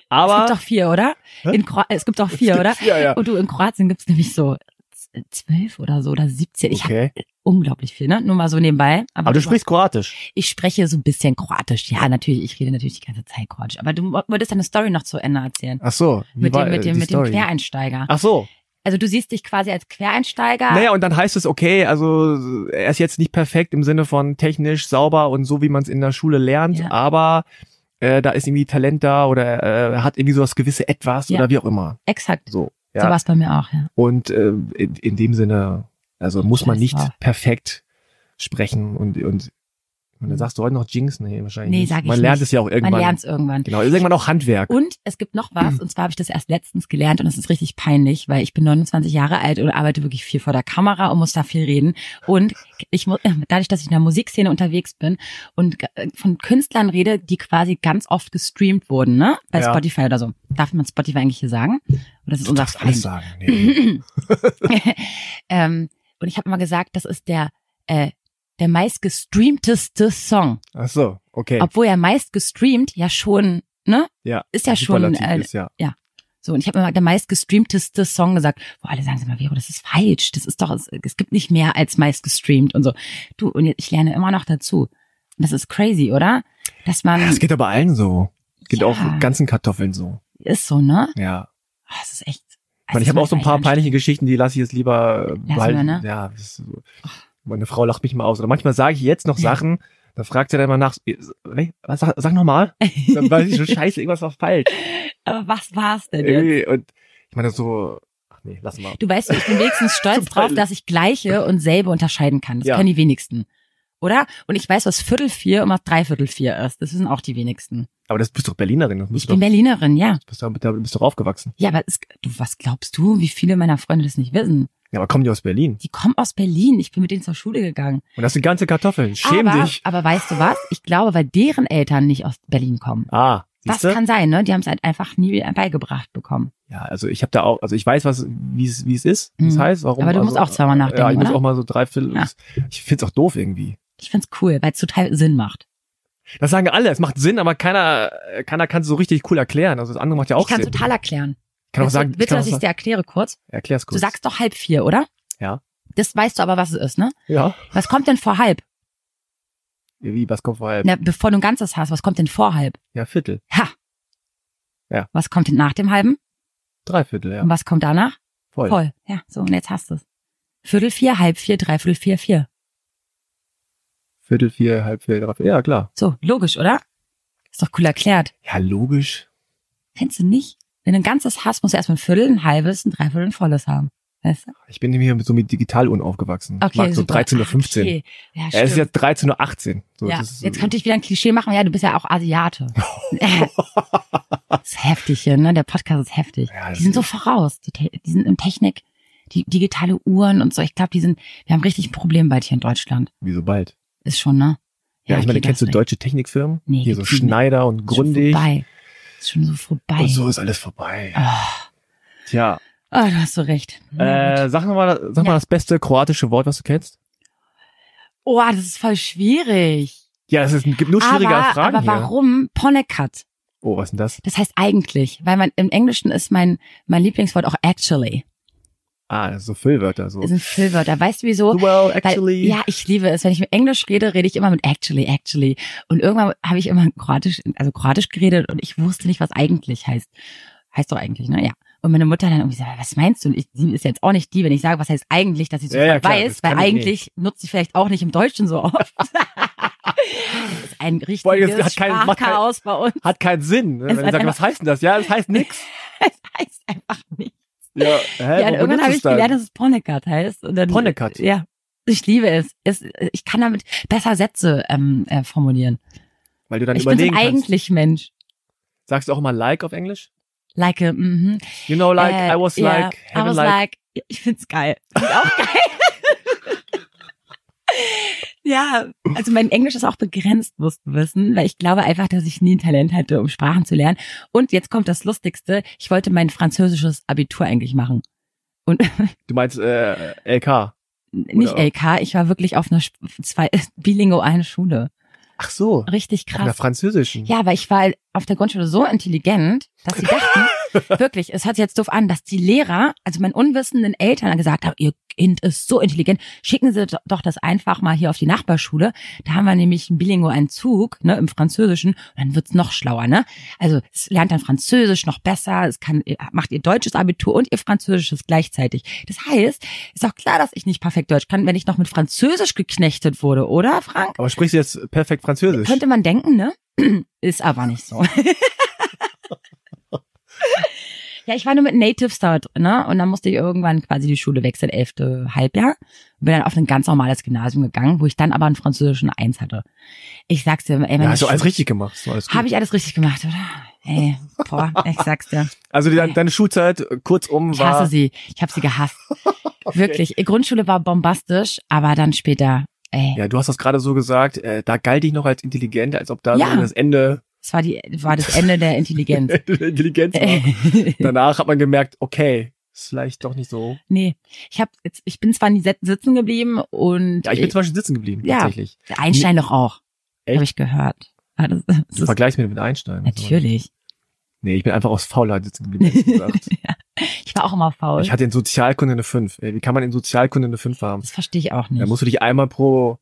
Aber gibt doch vier, oder? In Kro es gibt doch vier, oder? Ja, ja. Und du, in Kroatien gibt's nämlich so zwölf oder so oder 17. Ich habe Okay. unglaublich viel, ne? Nur mal so nebenbei. Aber du sprichst Kroatisch. Ich spreche so ein bisschen Kroatisch. Ja, natürlich, ich rede natürlich die ganze Zeit Kroatisch. Aber du wolltest deine Story noch zu Ende erzählen. Ach so. wie Mit war, dem, mit dem, mit dem Story? Quereinsteiger. Ach so. Also du siehst dich quasi als Quereinsteiger. Naja, und dann heißt es, okay, also er ist jetzt nicht perfekt im Sinne von technisch sauber und so, wie man es in der Schule lernt, Ja. aber äh, da ist irgendwie Talent da oder äh, er hat irgendwie so das gewisse Etwas Ja. oder wie auch immer. Exakt. So. So Ja. war es bei mir auch, ja. Und äh, in, in dem Sinne, also muss man nicht perfekt sprechen und, und, und dann sagst du heute noch Jinx? Nee, wahrscheinlich Nee, nicht. sag ich Man lernt nicht. es ja auch Man irgendwann. lernt es irgendwann. Genau, ist irgendwann auch Handwerk. Und es gibt noch was, und zwar habe ich das erst letztens gelernt und es ist richtig peinlich, weil ich bin 29 Jahre alt und arbeite wirklich viel vor der Kamera und muss da viel reden. Und ich muss, dadurch, dass ich in der Musikszene unterwegs bin und von Künstlern rede, die quasi ganz oft gestreamt wurden, ne? Bei Ja. Spotify oder so. Darf man Spotify eigentlich hier sagen? Oder das ist du unser darfst alles Feind? sagen. Nee. ähm, und ich habe immer gesagt, das ist der, äh, der meistgestreamteste Song. Ach so, okay. Obwohl er meist gestreamt ja schon, ne? ja, Ist ja schon, äh, ist, ja. So, und ich habe immer der meistgestreamteste Song gesagt, wo alle sagen, sag mal, Vero, das ist falsch. Das ist doch, es, es gibt nicht mehr als meist gestreamt und so. Du, und ich lerne immer noch dazu. Und das ist crazy, oder? Dass man, Ja, Es geht aber allen so. Geht Ja. auch ganzen Kartoffeln so. ist so, ne? Ja. Ah, Das ist echt. Ich, meine, ich habe auch so ein paar peinliche Geschichten, die lasse ich jetzt lieber behalten. ne? Ja, das ist so. Meine Frau lacht mich mal aus. Oder manchmal sage ich jetzt noch. Sachen, da fragt sie dann mal nach, äh, was, sag, sag nochmal. Dann weiß ich schon, scheiße, irgendwas war falsch. Aber was war's denn jetzt? Und ich meine so, ach nee, lass mal. Du weißt, ich bin wenigstens stolz drauf, dass ich gleiche und selbe unterscheiden kann. Das Ja. können die wenigsten. Oder? Und ich weiß, was Viertel vier und was Dreiviertel vier ist. Das wissen auch die wenigsten. Aber das bist doch Berlinerin. Du Ich bin doch, Berlinerin, ja. bist doch, bist doch aufgewachsen. Ja, aber es, du, was glaubst du, wie viele meiner Freunde das nicht wissen? Ja, aber kommen die aus Berlin? Die kommen aus Berlin. Ich bin mit denen zur Schule gegangen. Und das sind ganze Kartoffeln. Schäm aber, dich. aber weißt du was? Ich glaube, weil deren Eltern nicht aus Berlin kommen. Ah, Das siehste? kann sein, ne? Die haben es halt einfach nie beigebracht bekommen. Ja, also ich habe da auch, also ich weiß, was, wie es, wie es ist, wie es Mhm. heißt, warum. Aber du also, musst auch zweimal nachdenken, Ja, ich muss oder? auch mal so drei Viertel. Ja. Ich find's auch doof irgendwie. Ich find's cool, weil es total Sinn macht. Das sagen alle, es macht Sinn, aber keiner, keiner kann es so richtig cool erklären. Also das andere macht ja auch ich kann Sinn. total erklären. Ich kann auch du- sagen, ich willst du, dass ich es dir erkläre kurz? erklär's kurz. Du sagst doch halb vier, oder? Ja. Das weißt du aber, was es ist, ne? Ja. Was kommt denn vor halb? Wie, was kommt vorher? Na, bevor du ein ganzes hast, was kommt denn vor halb? Ja, Viertel. Ha! Ja. Was kommt denn nach dem halben? Drei Viertel, ja. Und was kommt danach? Voll. Voll. Ja, so, und jetzt hast du es. Viertel vier, halb vier, dreiviertel vier, vier. Viertel vier, halb vier, drei, vier. Ja, klar. So, logisch, oder? Ist doch cool erklärt. Ja, logisch. Findest du nicht? Wenn du ein ganzes hast, musst du erstmal ein Viertel, ein halbes, ein Dreiviertel, ein volles haben. Weißt du? Ich bin hier mit so mit Digitaluhren aufgewachsen. ich Okay, mag so super. 13 Uhr 15. Okay. Ja, Ja, es ist stimmt. jetzt 13 Uhr 18. So, ja, ist, jetzt könnte ich wieder ein Klischee machen. Ja, du bist ja auch Asiate. das ist heftig hier, ne? Der Podcast ist heftig. Ja, die sind so voraus. Die, die sind in Technik, die digitale Uhren und so. Ich glaube, die sind, wir haben richtig ein Problem bald hier in Deutschland. Wieso bald? Ist schon, ne? Ja, ich meine, okay, kennst du deutsche Technikfirmen? Nee, Hier so gibt's nicht. Schneider und schon Grundig. vorbei. Ist schon so vorbei. Und so ist alles vorbei. Ah, Tja, ah, du hast so recht. Äh, sag mal, sag mal Ja. das beste kroatische Wort, was du kennst. Oh, das ist voll schwierig. Ja, es ist, gibt nur schwierige aber, Fragen aber hier. warum Ponnekat? Oh, was ist denn das? Das heißt eigentlich, weil man im Englischen ist mein mein Lieblingswort auch actually. Ah, so Füllwörter. So. Das sind Füllwörter. Weißt du wieso? Well, actually. Weil, ja, ich liebe es. Wenn ich mit Englisch rede, rede ich immer mit actually, actually. Und irgendwann habe ich immer Kroatisch, also Kroatisch geredet und ich wusste nicht, was eigentlich heißt. Heißt doch eigentlich, ne? Ja. Und meine Mutter dann irgendwie so, was meinst du? Und ich, sie ist jetzt auch nicht die, wenn ich sage, was heißt eigentlich, dass sie so Ja, ja, klar, weiß, weil eigentlich nutzt sie vielleicht auch nicht im Deutschen so oft. das ist ein richtiges hat keinen- macht kein- Sprachchaos bei uns. Hat keinen Sinn. Ne? Wenn hat einfach- was heißt denn das? Ja, das heißt nix. Es heißt einfach nicht. Ja, hä, Ja, irgendwann habe ich dann? gelernt, dass es Ponnekat heißt. Und dann, Ponnekat? Ja. Ich liebe es. es. Ich kann damit besser Sätze ähm, äh, formulieren. Weil du dann ich bin so ein überlegen kannst. eigentlich Mensch. Sagst du auch immer like auf Englisch? Like, mhm. You know, like, äh, I was ja, like, I was like. like, ich find's geil. Find auch geil. ja, also mein Englisch ist auch begrenzt, musst du wissen, weil ich glaube einfach, dass ich nie ein Talent hatte, um Sprachen zu lernen. Und jetzt kommt das Lustigste. Ich wollte mein französisches Abitur eigentlich machen. Und Du meinst äh, LK. nicht Oder- LK, ich war wirklich auf einer zwei, bilingualen Schule. Ach so. Richtig Auf einer krass. französischen. Ja, aber ich war auf der Grundschule so intelligent, dass sie dachten, wirklich, es hört sich jetzt doof an, dass die Lehrer, also meinen unwissenden Eltern gesagt haben, ihr Kind ist so intelligent, schicken Sie doch das einfach mal hier auf die Nachbarschule. Da haben wir nämlich einen bilingualen Zug, ne, im Französischen, und dann wird's noch schlauer, ne? Also es lernt dann Französisch noch besser, es kann, macht ihr deutsches Abitur und ihr Französisches gleichzeitig. Das heißt, ist auch klar, dass ich nicht perfekt Deutsch kann, wenn ich noch mit Französisch geknechtet wurde, oder, Frank? Aber sprichst du jetzt perfekt Französisch? Könnte man denken, ne? Ist aber nicht so. ja, ich war nur mit Natives dort, ne? Und dann musste ich irgendwann quasi die Schule wechseln, elfte Halbjahr. Und bin dann auf ein ganz normales Gymnasium gegangen, wo ich dann aber einen französischen Eins hatte. Ich sag's dir, ey, ja, hast du alles richtig gemacht. Habe ich alles richtig gemacht, oder? Ey, boah, ich sag's dir. Also die, deine Schulzeit, äh, kurzum, Ich war... hasse sie. Ich habe sie gehasst. Wirklich. Grundschule war bombastisch, aber dann später, ey. Ja, du hast das gerade so gesagt, äh, da galt ich noch als intelligent, als ob da Ja. so das Ende Es war die, war das Ende der Intelligenz. der Intelligenz. Danach hat man gemerkt, okay, ist vielleicht doch nicht so. nee, ich habe jetzt, ich bin zwar nie sit- sitzen geblieben und Ja, ich bin zum Beispiel sitzen geblieben, Ja. tatsächlich. Einstein doch auch, habe ich gehört. Ah, Das, das Du vergleichst mich mit Einstein. natürlich. Nee, ich bin einfach aus Faulheit sitzen geblieben, gesagt. Ich war auch immer faul. Ich hatte in Sozialkunde eine 5. Ey, Wie kann man in Sozialkunde eine 5 haben? das verstehe ich auch nicht. Da musst du dich einmal pro,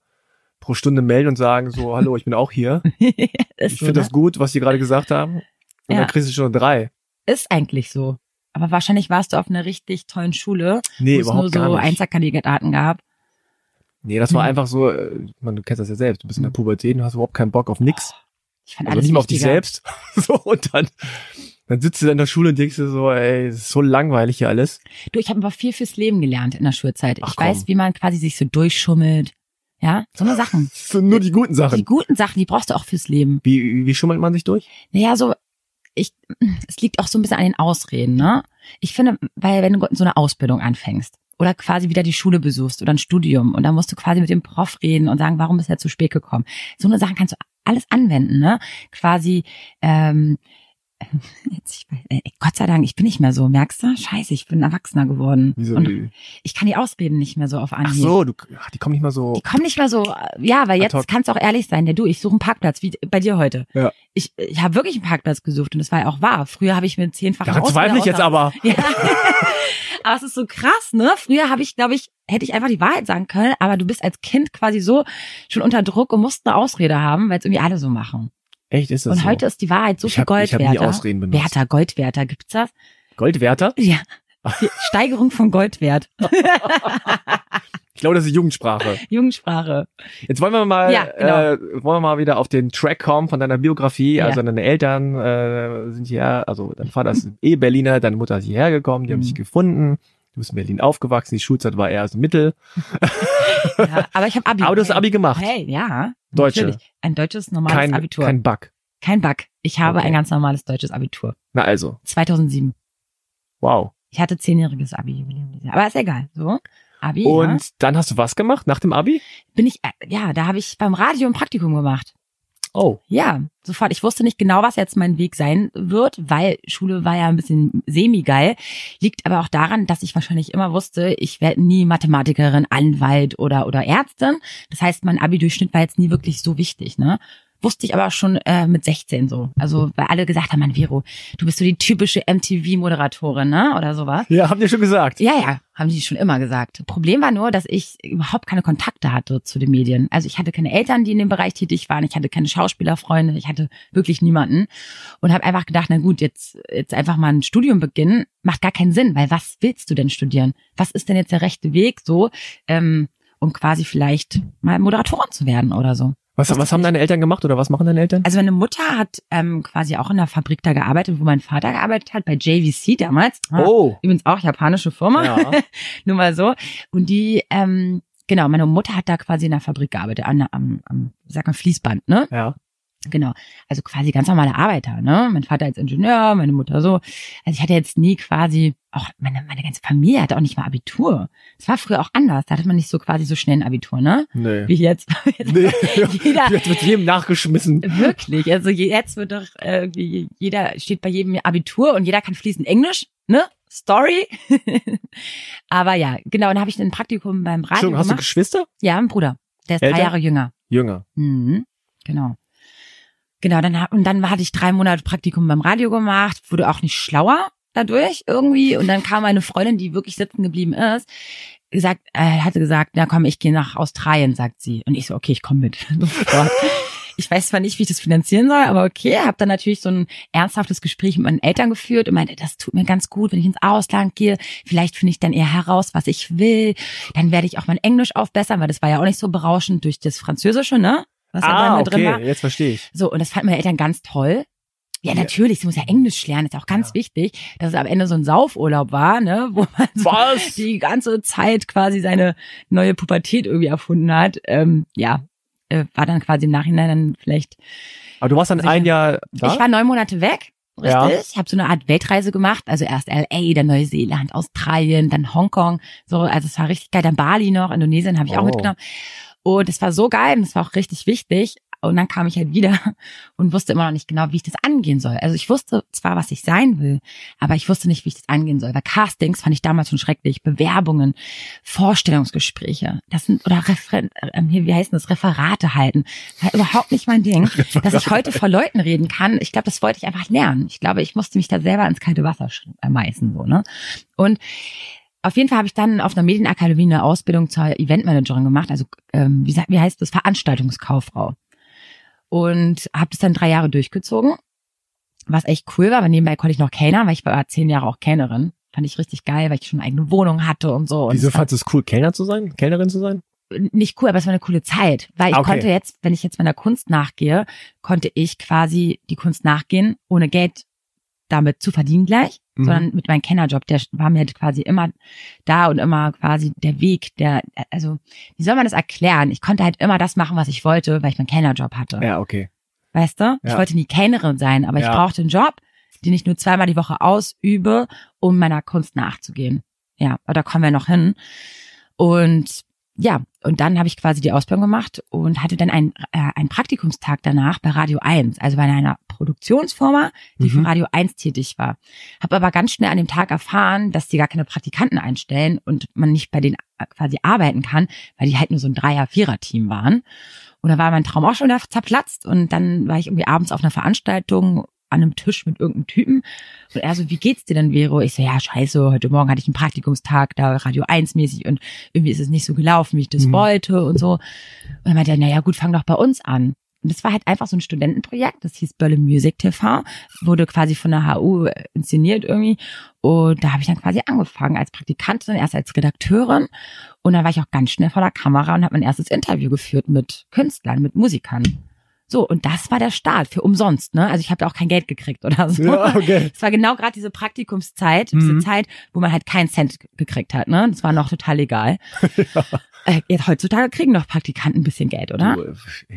pro Stunde melden und sagen so, hallo, ich bin auch hier. Ich finde ne? das gut, was die gerade gesagt haben. Und Ja. dann kriegst du schon 3. ist eigentlich so. Aber wahrscheinlich warst du auf einer richtig tollen Schule, Nee, wo es nur überhaupt so. Einzelkandidaten gab. Nee, das war Hm. einfach so, äh, man, du kennst das ja selbst, du bist in der Pubertät und hast überhaupt keinen Bock auf nix. Ich fand Also alles nicht mal auf dich selbst. so, und dann, dann sitzt du da in der Schule und denkst dir so, ey, es ist so langweilig hier alles. Du, ich habe aber viel fürs Leben gelernt in der Schulzeit. Ach, ich weiß, komm. wie man quasi sich so durchschummelt. Ja, so eine Sachen. Nur die guten Die Sachen. guten Sachen, die brauchst du auch fürs Leben. Wie, wie, schummelt man sich durch? Naja, so, ich, es liegt auch so ein bisschen an den Ausreden, ne? Ich finde, weil wenn du so eine Ausbildung anfängst oder quasi wieder die Schule besuchst oder ein Studium und dann musst du quasi mit dem Prof reden und sagen, warum bist du zu spät gekommen? So eine Sachen kannst du alles anwenden, ne? Quasi, ähm, jetzt, ich, weiß- äh, Gott sei Dank, ich bin nicht mehr so, merkst du? Scheiße, ich bin Erwachsener geworden. Wieso? und ich kann die Ausreden nicht mehr so auf Anhieb. Ach so, du, ach, die kommen nicht mal so. Die kommen nicht mehr so, äh, ja, weil jetzt kannst du auch ehrlich sein, ja du, ich suche einen Parkplatz, wie bei dir heute. Ja. Ich, ich habe wirklich einen Parkplatz gesucht und das war ja auch wahr. Früher habe ich mir zehnfachen Daran zweifle ich jetzt aber. Ja. aber es ist so krass, ne? Früher habe ich, glaube ich, hätte ich einfach die Wahrheit sagen können, aber du bist als Kind quasi so schon unter Druck und musst eine Ausrede haben, weil es irgendwie alle so machen. Echt, ist das und so? heute ist die Wahrheit so ich viel hab, ich hab nie Goldwerter. Ausreden benutzt. Werter, Goldwerter, gibt's das? Goldwerter? Ja. Die Steigerung von Goldwert. Ich glaube, das ist Jugendsprache. Jugendsprache. Jetzt wollen wir mal, Ja, genau. äh, wollen wir mal wieder auf den Track kommen von deiner Biografie. Ja. Also deine Eltern äh, sind hier, also dein Vater ist eh Berliner, deine Mutter ist hierher gekommen, die haben Mhm. dich gefunden. Du bist in Berlin aufgewachsen, die Schulzeit war eher so mittel. Ja, aber ich habe Abi. Aber du hast Abi gemacht. Hey, ja. Deutsche. Natürlich. Ein deutsches normales Kein, Abitur. kein Bug. Kein Bug. Ich habe Okay. ein ganz normales deutsches Abitur. Na also, 2007. wow. Ich hatte zehnjähriges Abi. Aber ist egal. So. Abi. Und ja. dann hast du was gemacht nach dem Abi? bin ich, äh, ja, da habe ich beim Radio ein Praktikum gemacht. Oh. Ja, sofort. Ich wusste nicht genau, was jetzt mein Weg sein wird, weil Schule war ja ein bisschen semi-geil. Liegt aber auch daran, dass ich wahrscheinlich immer wusste, ich werde nie Mathematikerin, Anwalt oder, oder Ärztin. Das heißt, mein Abi-Durchschnitt war jetzt nie wirklich so wichtig, ne? Wusste ich aber schon äh, mit 16 so. Also, weil alle gesagt haben, Mann, Vero, du bist so die typische MTV-Moderatorin, ne? Oder sowas. Ja, haben die schon gesagt. Ja, ja, haben die schon immer gesagt. Problem war nur, dass ich überhaupt keine Kontakte hatte zu den Medien. Also ich hatte keine Eltern, die in dem Bereich tätig waren. Ich hatte keine Schauspielerfreunde. Ich hatte wirklich niemanden. Und habe einfach gedacht, na gut, jetzt, jetzt einfach mal ein Studium beginnen, macht gar keinen Sinn. Weil was willst du denn studieren? Was ist denn jetzt der rechte Weg so, ähm, um quasi vielleicht mal Moderatorin zu werden oder so? Was, was haben deine Eltern gemacht oder was machen deine Eltern? Also meine Mutter hat ähm, quasi auch in der Fabrik da gearbeitet, wo mein Vater gearbeitet hat, bei JVC damals. Oh. Übrigens auch japanische Firma. Ja. Nur mal so. Und die, ähm, genau, meine Mutter hat da quasi in der Fabrik gearbeitet, an, am, am, wie sagt man, Fließband, ne? Ja. Genau. Also quasi ganz normale Arbeiter, ne? Mein Vater als Ingenieur, meine Mutter so. Also ich hatte jetzt nie quasi, auch meine, meine ganze Familie hatte auch nicht mal Abitur. Das war früher auch anders. Da hatte man nicht so quasi so schnell ein Abitur, ne? Nee. Wie jetzt. nee. Jeder- Jetzt wird jedem nachgeschmissen. Wirklich. Also je- jetzt wird doch äh, irgendwie jeder steht bei jedem Abitur und jeder kann fließend Englisch, ne? Story. Aber ja, genau. Und dann habe ich ein Praktikum beim Radio Entschuldigung, hast du gemacht. Geschwister? Ja, ein Bruder. Der ist Älter? drei Jahre jünger. Jünger. Mhm. Genau. Genau, dann, und dann hatte ich drei Monate Praktikum beim Radio gemacht, wurde auch nicht schlauer. dadurch irgendwie. Und dann kam meine Freundin, die wirklich sitzen geblieben ist, gesagt, äh, hatte gesagt, na komm, ich gehe nach Australien, sagt sie. Und ich so, okay, ich komme mit. Ich weiß zwar nicht, wie ich das finanzieren soll, aber okay, habe dann natürlich so ein ernsthaftes Gespräch mit meinen Eltern geführt und meinte, das tut mir ganz gut, wenn ich ins Ausland gehe. Vielleicht finde ich dann eher heraus, was ich will. Dann werde ich auch mein Englisch aufbessern, weil das war ja auch nicht so berauschend durch das Französische, ne? Was ah, okay, war. jetzt verstehe ich. So, und das fanden meine Eltern ganz toll. Ja, natürlich, sie muss ja Englisch lernen, ist auch ganz ja. wichtig, dass es am Ende so ein Saufurlaub war, ne, wo man so die ganze Zeit quasi seine neue Pubertät irgendwie erfunden hat. Ähm, ja, äh, war dann quasi im Nachhinein dann vielleicht. Aber du warst dann ein Jahr da? Ich war neun Monate weg. Richtig. Ja. Ich habe so eine Art Weltreise gemacht, also erst LA, dann Neuseeland, Australien, dann Hongkong, so, also es war richtig geil, dann Bali noch, Indonesien habe ich oh. auch mitgenommen. Und es war so geil und es war auch richtig wichtig. Und dann kam ich halt wieder und wusste immer noch nicht genau, wie ich das angehen soll. Also ich wusste zwar, was ich sein will, aber ich wusste nicht, wie ich das angehen soll. Weil Castings fand ich damals schon schrecklich. Bewerbungen, Vorstellungsgespräche, das sind, oder Referen äh, wie heißt das, Referate halten. War überhaupt nicht mein Ding. Dass ich heute vor Leuten reden kann, ich glaube, das wollte ich einfach lernen. Ich glaube, ich musste mich da selber ins kalte Wasser schmeißen, so, ne? Und auf jeden Fall habe ich dann auf einer Medienakademie eine Ausbildung zur Eventmanagerin gemacht, also ähm, wie, wie heißt das, Veranstaltungskauffrau und habe das dann drei Jahre durchgezogen, was echt cool war. Aber nebenbei konnte ich noch Kellner, weil ich war zehn Jahre auch Kellnerin. Fand ich richtig geil, weil ich schon eine eigene Wohnung hatte und so. Wieso fandest du es cool, Kellner zu sein, Kellnerin zu sein? Nicht cool, aber es war eine coole Zeit, weil ich okay. konnte jetzt, wenn ich jetzt meiner Kunst nachgehe, konnte ich quasi die Kunst nachgehen, ohne Geld damit zu verdienen gleich, mhm. sondern mit meinem Kennerjob, der war mir halt quasi immer da und immer quasi der Weg, der, also, wie soll man das erklären? Ich konnte halt immer das machen, was ich wollte, weil ich meinen Kennerjob hatte. Ja, okay. Weißt du? Ja. Ich wollte nie Kellnerin sein, aber ja. ich brauchte einen Job, den ich nur zweimal die Woche ausübe, um meiner Kunst nachzugehen. Ja, aber da kommen wir noch hin. Und ja, und dann habe ich quasi die Ausbildung gemacht und hatte dann einen, äh, einen Praktikumstag danach bei Radio 1, also bei einer Produktionsfirma, die mhm. für Radio 1 tätig war. Habe aber ganz schnell an dem Tag erfahren, dass die gar keine Praktikanten einstellen und man nicht bei denen äh, quasi arbeiten kann, weil die halt nur so ein Dreier-, Vierer-Team waren. Und da war mein Traum auch schon wieder zerplatzt und dann war ich irgendwie abends auf einer Veranstaltung an einem Tisch mit irgendeinem Typen. Und er so, wie geht's dir denn, Vero? Ich so, ja, scheiße, heute Morgen hatte ich einen Praktikumstag, da Radio 1 mäßig und irgendwie ist es nicht so gelaufen, wie ich das mhm. wollte und so. Und er meinte, na ja, gut, fang doch bei uns an. Und das war halt einfach so ein Studentenprojekt, das hieß Berlin Music TV, wurde quasi von der HU inszeniert irgendwie. Und da habe ich dann quasi angefangen als Praktikantin, erst als Redakteurin. Und dann war ich auch ganz schnell vor der Kamera und habe mein erstes Interview geführt mit Künstlern, mit Musikern. So, und das war der Start für umsonst, ne? Also ich habe auch kein Geld gekriegt oder so. Ja, okay. Es war genau gerade diese Praktikumszeit, mhm. diese Zeit, wo man halt keinen Cent gekriegt hat, ne? Das war noch total legal. ja. Äh, jetzt, heutzutage kriegen doch Praktikanten ein bisschen Geld, oder? Du,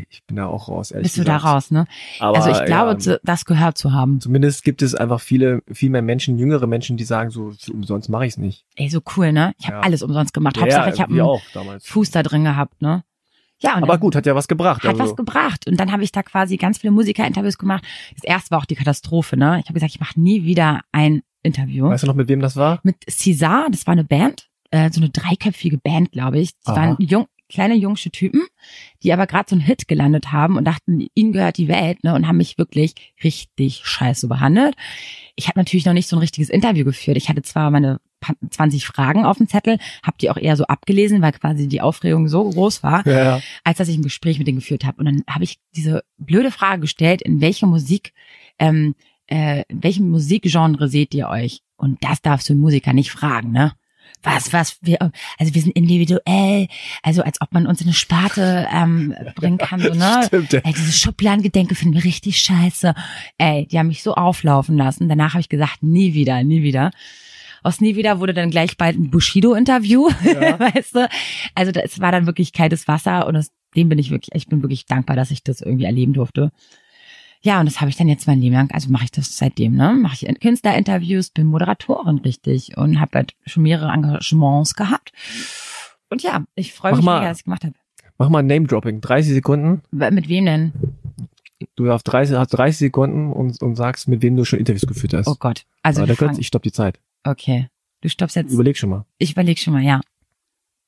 ich bin da auch raus, ehrlich Bist gesagt. du da raus, ne? Aber, also ich glaube, ja, das gehört zu haben. Zumindest gibt es einfach viele, viel mehr Menschen, jüngere Menschen, die sagen, so umsonst mache ich es nicht. Ey, so cool, ne? Ich habe ja. alles umsonst gemacht. Hauptsache, ich habe einen Fuß da drin gehabt, ne? Ja, aber gut, hat ja was gebracht. Hat also. was gebracht. Und dann habe ich da quasi ganz viele Musiker-Interviews gemacht. Das erste war auch die Katastrophe, ne? Ich habe gesagt, ich mache nie wieder ein Interview. Weißt du noch, mit wem das war? Mit Cesar, das war eine Band, äh, so eine dreiköpfige Band, glaube ich. Das Aha. waren jung, kleine jungsche Typen, die aber gerade so einen Hit gelandet haben und dachten, ihnen gehört die Welt, ne? Und haben mich wirklich richtig scheiße behandelt. Ich habe natürlich noch nicht so ein richtiges Interview geführt. Ich hatte zwar meine 20 Fragen auf dem Zettel, habe die auch eher so abgelesen, weil quasi die Aufregung so groß war, ja. als dass ich ein Gespräch mit denen geführt habe. Und dann habe ich diese blöde Frage gestellt, in welche Musik, ähm, äh, in welchem Musikgenre seht ihr euch? Und das darfst du Musiker nicht fragen, ne? Was, was, wir, also wir sind individuell, also als ob man uns in eine Sparte ähm, bringen kann, so, ne? Stimmt, ja. Ey, diese Schubladengedenke finden wir richtig scheiße. Ey, die haben mich so auflaufen lassen. Danach habe ich gesagt, nie wieder, nie wieder aus Nie wieder wurde dann gleich bald ein Bushido-Interview, ja. weißt du? Also es war dann wirklich kaltes Wasser und das, dem bin ich wirklich, ich bin wirklich dankbar, dass ich das irgendwie erleben durfte. Ja, und das habe ich dann jetzt mein Leben lang, also mache ich das seitdem, ne? Mache ich Künstlerinterviews, bin Moderatorin richtig und habe halt schon mehrere Engagements gehabt. Und ja, ich freue mich, mal, dass ich gemacht habe. Mach mal Name-Dropping, 30 Sekunden. Mit wem denn? Du hast 30, hast 30 Sekunden und, und sagst, mit wem du schon Interviews geführt hast. Oh Gott. Also Aber kurz, ich stopp die Zeit. Okay. Du stoppst jetzt. Überleg schon mal. Ich überleg schon mal, ja.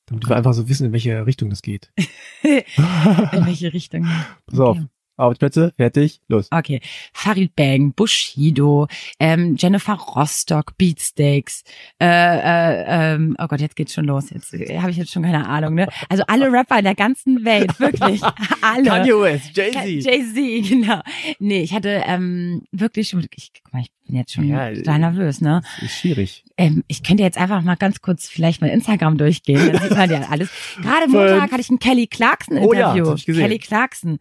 Damit wir einfach so wissen, in welche Richtung das geht. in welche Richtung. Pass okay. auf. Arbeitsplätze, fertig, los. Okay. Farid Bang, Bushido, ähm, Jennifer Rostock, Beatsteaks, äh, äh, ähm, oh Gott, jetzt geht's schon los. Jetzt äh, habe ich jetzt schon keine Ahnung, ne? Also alle Rapper in der ganzen Welt, wirklich. alle. Kanye West, Jay-Z. Jay-Z, genau. Nee, ich hatte ähm, wirklich schon, ich, guck mal, ich bin jetzt schon Ja, total nervös, ne? Ist schwierig. Ähm, ich könnte jetzt einfach mal ganz kurz vielleicht mal Instagram durchgehen, dann sieht man ja alles. Gerade Montag hatte ich ein Kelly Clarkson Oh ja, Interview. das hab ich gesehen. Kelly Clarkson.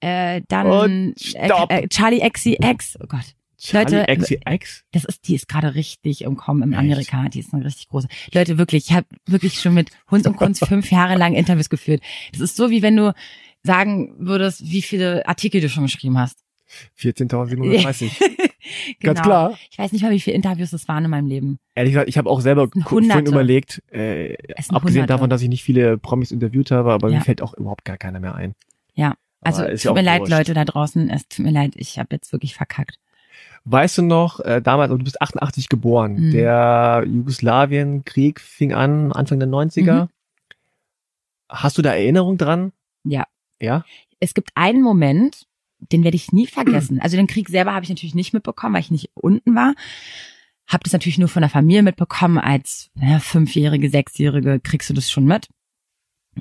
Äh, dann Und äh, äh, Charlie XCX. Oh Gott. Leute, Charlie XCX? das ist, die ist gerade richtig im Kommen in? Amerika. Die ist eine richtig große. Leute, wirklich, ich habe wirklich schon mit Hund und Kunst fünf Jahre lang Interviews geführt. Das ist so, wie wenn du sagen würdest, wie viele Artikel du schon geschrieben hast. 14.730. Genau. Ganz klar. Ich weiß nicht mal, wie viele Interviews das waren in meinem Leben. Ehrlich gesagt, ich habe auch selber vorhin überlegt, äh, abgesehen Hunderte. davon, dass ich nicht viele Promis interviewt habe, aber Ja. mir fällt auch überhaupt gar keiner mehr ein. Ja. Also Aber ist tut ja mir leid, wurscht. Leute da draußen. Es tut mir leid, ich habe jetzt wirklich verkackt. Weißt du noch, äh, damals, du bist 88 geboren, Mhm. der Jugoslawienkrieg fing an, Anfang der 90er. Mhm. Hast du da Erinnerung dran? Ja. Ja? Es gibt einen Moment, den werde ich nie vergessen. Also den Krieg selber habe ich natürlich nicht mitbekommen, weil ich nicht unten war. Habe das natürlich nur von der Familie mitbekommen. Als ja, Fünfjährige, Sechsjährige kriegst du das schon mit.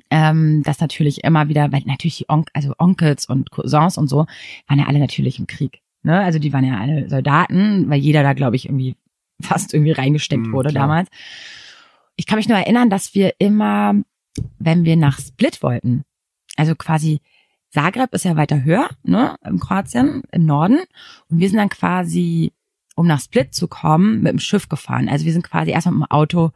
Ähm, das natürlich immer wieder, weil natürlich die On also Onkels und Cousins und so waren ja alle natürlich im Krieg. Ne? Also die waren ja alle Soldaten, weil jeder da, glaube ich, irgendwie fast irgendwie reingesteckt Mhm, wurde klar. damals. Ich kann mich nur erinnern, dass wir immer, wenn wir nach Split wollten, also quasi Zagreb ist ja weiter höher, ne, in Kroatien, im Norden. Und wir sind dann quasi, um nach Split zu kommen, mit dem Schiff gefahren. Also wir sind quasi erstmal mit dem Auto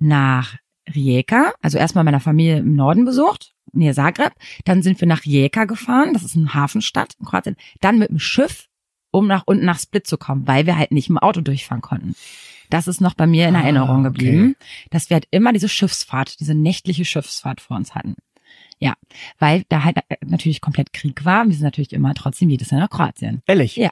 nach Rijeka, also erstmal meiner Familie im Norden besucht, nähe Zagreb. Dann sind wir nach Rijeka gefahren, das ist eine Hafenstadt in Kroatien. Dann mit dem Schiff, um nach unten nach Split zu kommen, weil wir halt nicht mit dem Auto durchfahren konnten. Das ist noch bei mir in Ah, Erinnerung okay. geblieben, dass wir halt immer diese Schiffsfahrt, diese nächtliche Schiffsfahrt vor uns hatten. Ja, weil da halt natürlich komplett Krieg war. Wir sind natürlich immer trotzdem jedes Jahr nach Kroatien. Ehrlich? Ja.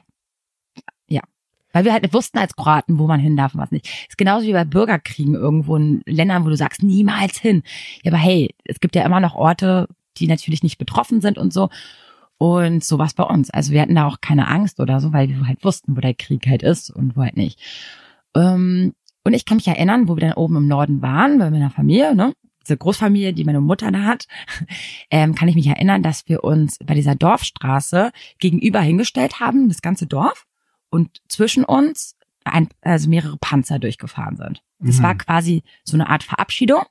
Weil wir halt nicht wussten als Kroaten, wo man hin darf und was nicht. Ist genauso wie bei Bürgerkriegen irgendwo in Ländern, wo du sagst, niemals hin. Ja, aber hey, es gibt ja immer noch Orte, die natürlich nicht betroffen sind und so. Und so war bei uns. Also wir hatten da auch keine Angst oder so, weil wir halt wussten, wo der Krieg halt ist und wo halt nicht. Ähm, und ich kann mich erinnern, wo wir dann oben im Norden waren, bei meiner Familie, ne? Diese Großfamilie, die meine Mutter da hat, ähm, kann ich mich erinnern, dass wir uns bei dieser Dorfstraße gegenüber hingestellt haben, das ganze Dorf, und zwischen uns ein, also mehrere Panzer durchgefahren sind. Das Mhm. war quasi so eine Art Verabschiedung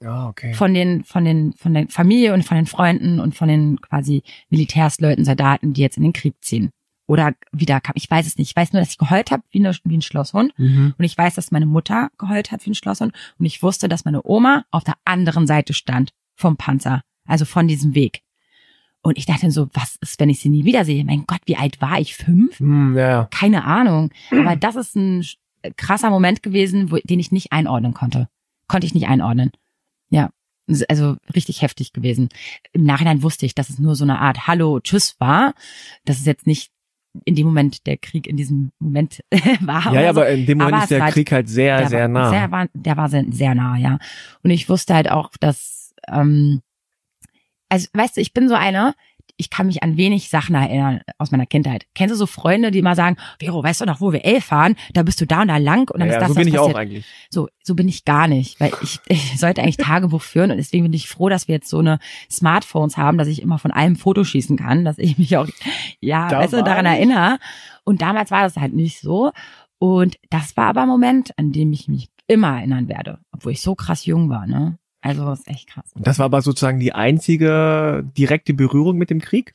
Ja, okay. von den, von den, von der Familie und von den Freunden und von den quasi Militärsleuten, Soldaten, die jetzt in den Krieg ziehen. Oder wieder kam. Ich weiß es nicht. Ich weiß nur, dass ich geheult habe wie, eine, wie ein Schlosshund. Mhm. Und ich weiß, dass meine Mutter geheult hat wie ein Schlosshund. Und ich wusste, dass meine Oma auf der anderen Seite stand vom Panzer. Also von diesem Weg. Und ich dachte so, was ist, wenn ich sie nie wiedersehe? Mein Gott, wie alt war ich? Fünf? Hm, ja, ja. Keine Ahnung. Aber das ist ein sch- krasser Moment gewesen, wo, den ich nicht einordnen konnte. Konnte ich nicht einordnen. Ja. Also richtig heftig gewesen. Im Nachhinein wusste ich, dass es nur so eine Art Hallo, Tschüss war. Das ist jetzt nicht in dem Moment der Krieg in diesem Moment war. Ja, ja, so. aber in dem Moment Aber ist der war- Krieg halt sehr, sehr nah. Sehr, war, der war sehr, sehr nah, ja. Und ich wusste halt auch, dass, ähm, also weißt du, ich bin so eine, ich kann mich an wenig Sachen erinnern aus meiner Kindheit. Kennst du so Freunde, die immer sagen, Vero, weißt du noch, wo wir elf fahren? Da bist du da und da lang und dann ja, ist das, so das bin ich passiert. auch eigentlich. So, so bin ich gar nicht, weil ich, ich sollte eigentlich Tagebuch führen und deswegen bin ich froh, dass wir jetzt so eine Smartphones haben, dass ich immer von allem Foto schießen kann, dass ich mich auch, ja, Da weißt du, daran ich. erinnere. Und damals war das halt nicht so. Und das war aber ein Moment, an dem ich mich immer erinnern werde, obwohl ich so krass jung war, ne? Also, das ist echt krass. Das war aber sozusagen die einzige direkte Berührung mit dem Krieg?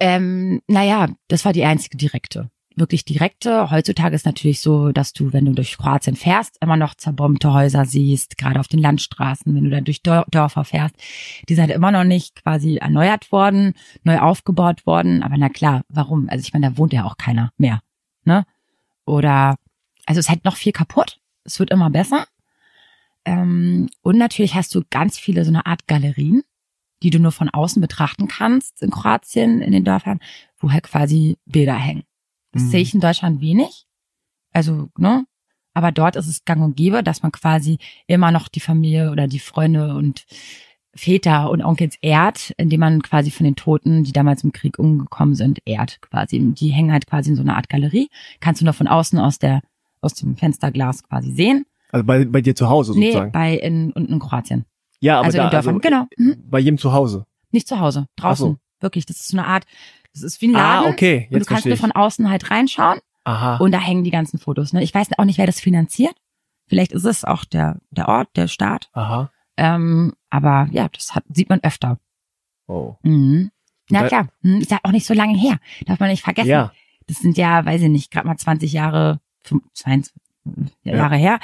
Ähm, naja, das war die einzige direkte. Wirklich direkte. Heutzutage ist natürlich so, dass du, wenn du durch Kroatien fährst, immer noch zerbombte Häuser siehst, gerade auf den Landstraßen, wenn du dann durch Dör- Dörfer fährst. Die sind immer noch nicht quasi erneuert worden, neu aufgebaut worden. Aber na klar, warum? Also ich meine, da wohnt ja auch keiner mehr. Ne? Oder, also es ist halt noch viel kaputt. Es wird immer besser. Ähm, und natürlich hast du ganz viele so eine Art Galerien, die du nur von außen betrachten kannst in Kroatien, in den Dörfern, wo halt quasi Bilder hängen. Das Mhm. sehe ich in Deutschland wenig. Also, ne? Aber dort ist es gang und gäbe, dass man quasi immer noch die Familie oder die Freunde und Väter und Onkels ehrt, indem man quasi von den Toten, die damals im Krieg umgekommen sind, ehrt quasi. Die hängen halt quasi in so einer Art Galerie. Kannst du nur von außen aus der aus dem Fensterglas quasi sehen. Also bei, bei dir zu Hause sozusagen? Nee, bei in, unten in Kroatien. Ja, aber also da, in Dörfern, also, genau. Mhm. Bei jedem zu Hause. Nicht zu Hause, draußen. So. Wirklich, das ist so eine Art, das ist wie ein Laden. Ah, okay, und du jetzt kannst nur von außen halt reinschauen Aha. und da hängen die ganzen Fotos. Ne? Ich weiß auch nicht, wer das finanziert. Vielleicht ist es auch der, der Ort, der Staat. Aha. Ähm, aber ja, das hat, sieht man öfter. Oh. Mhm. Na klar, hm, ist ja auch nicht so lange her. Darf man nicht vergessen. Ja. Das sind ja, weiß ich nicht, gerade mal 20 Jahre, 22 Ja. Jahre her.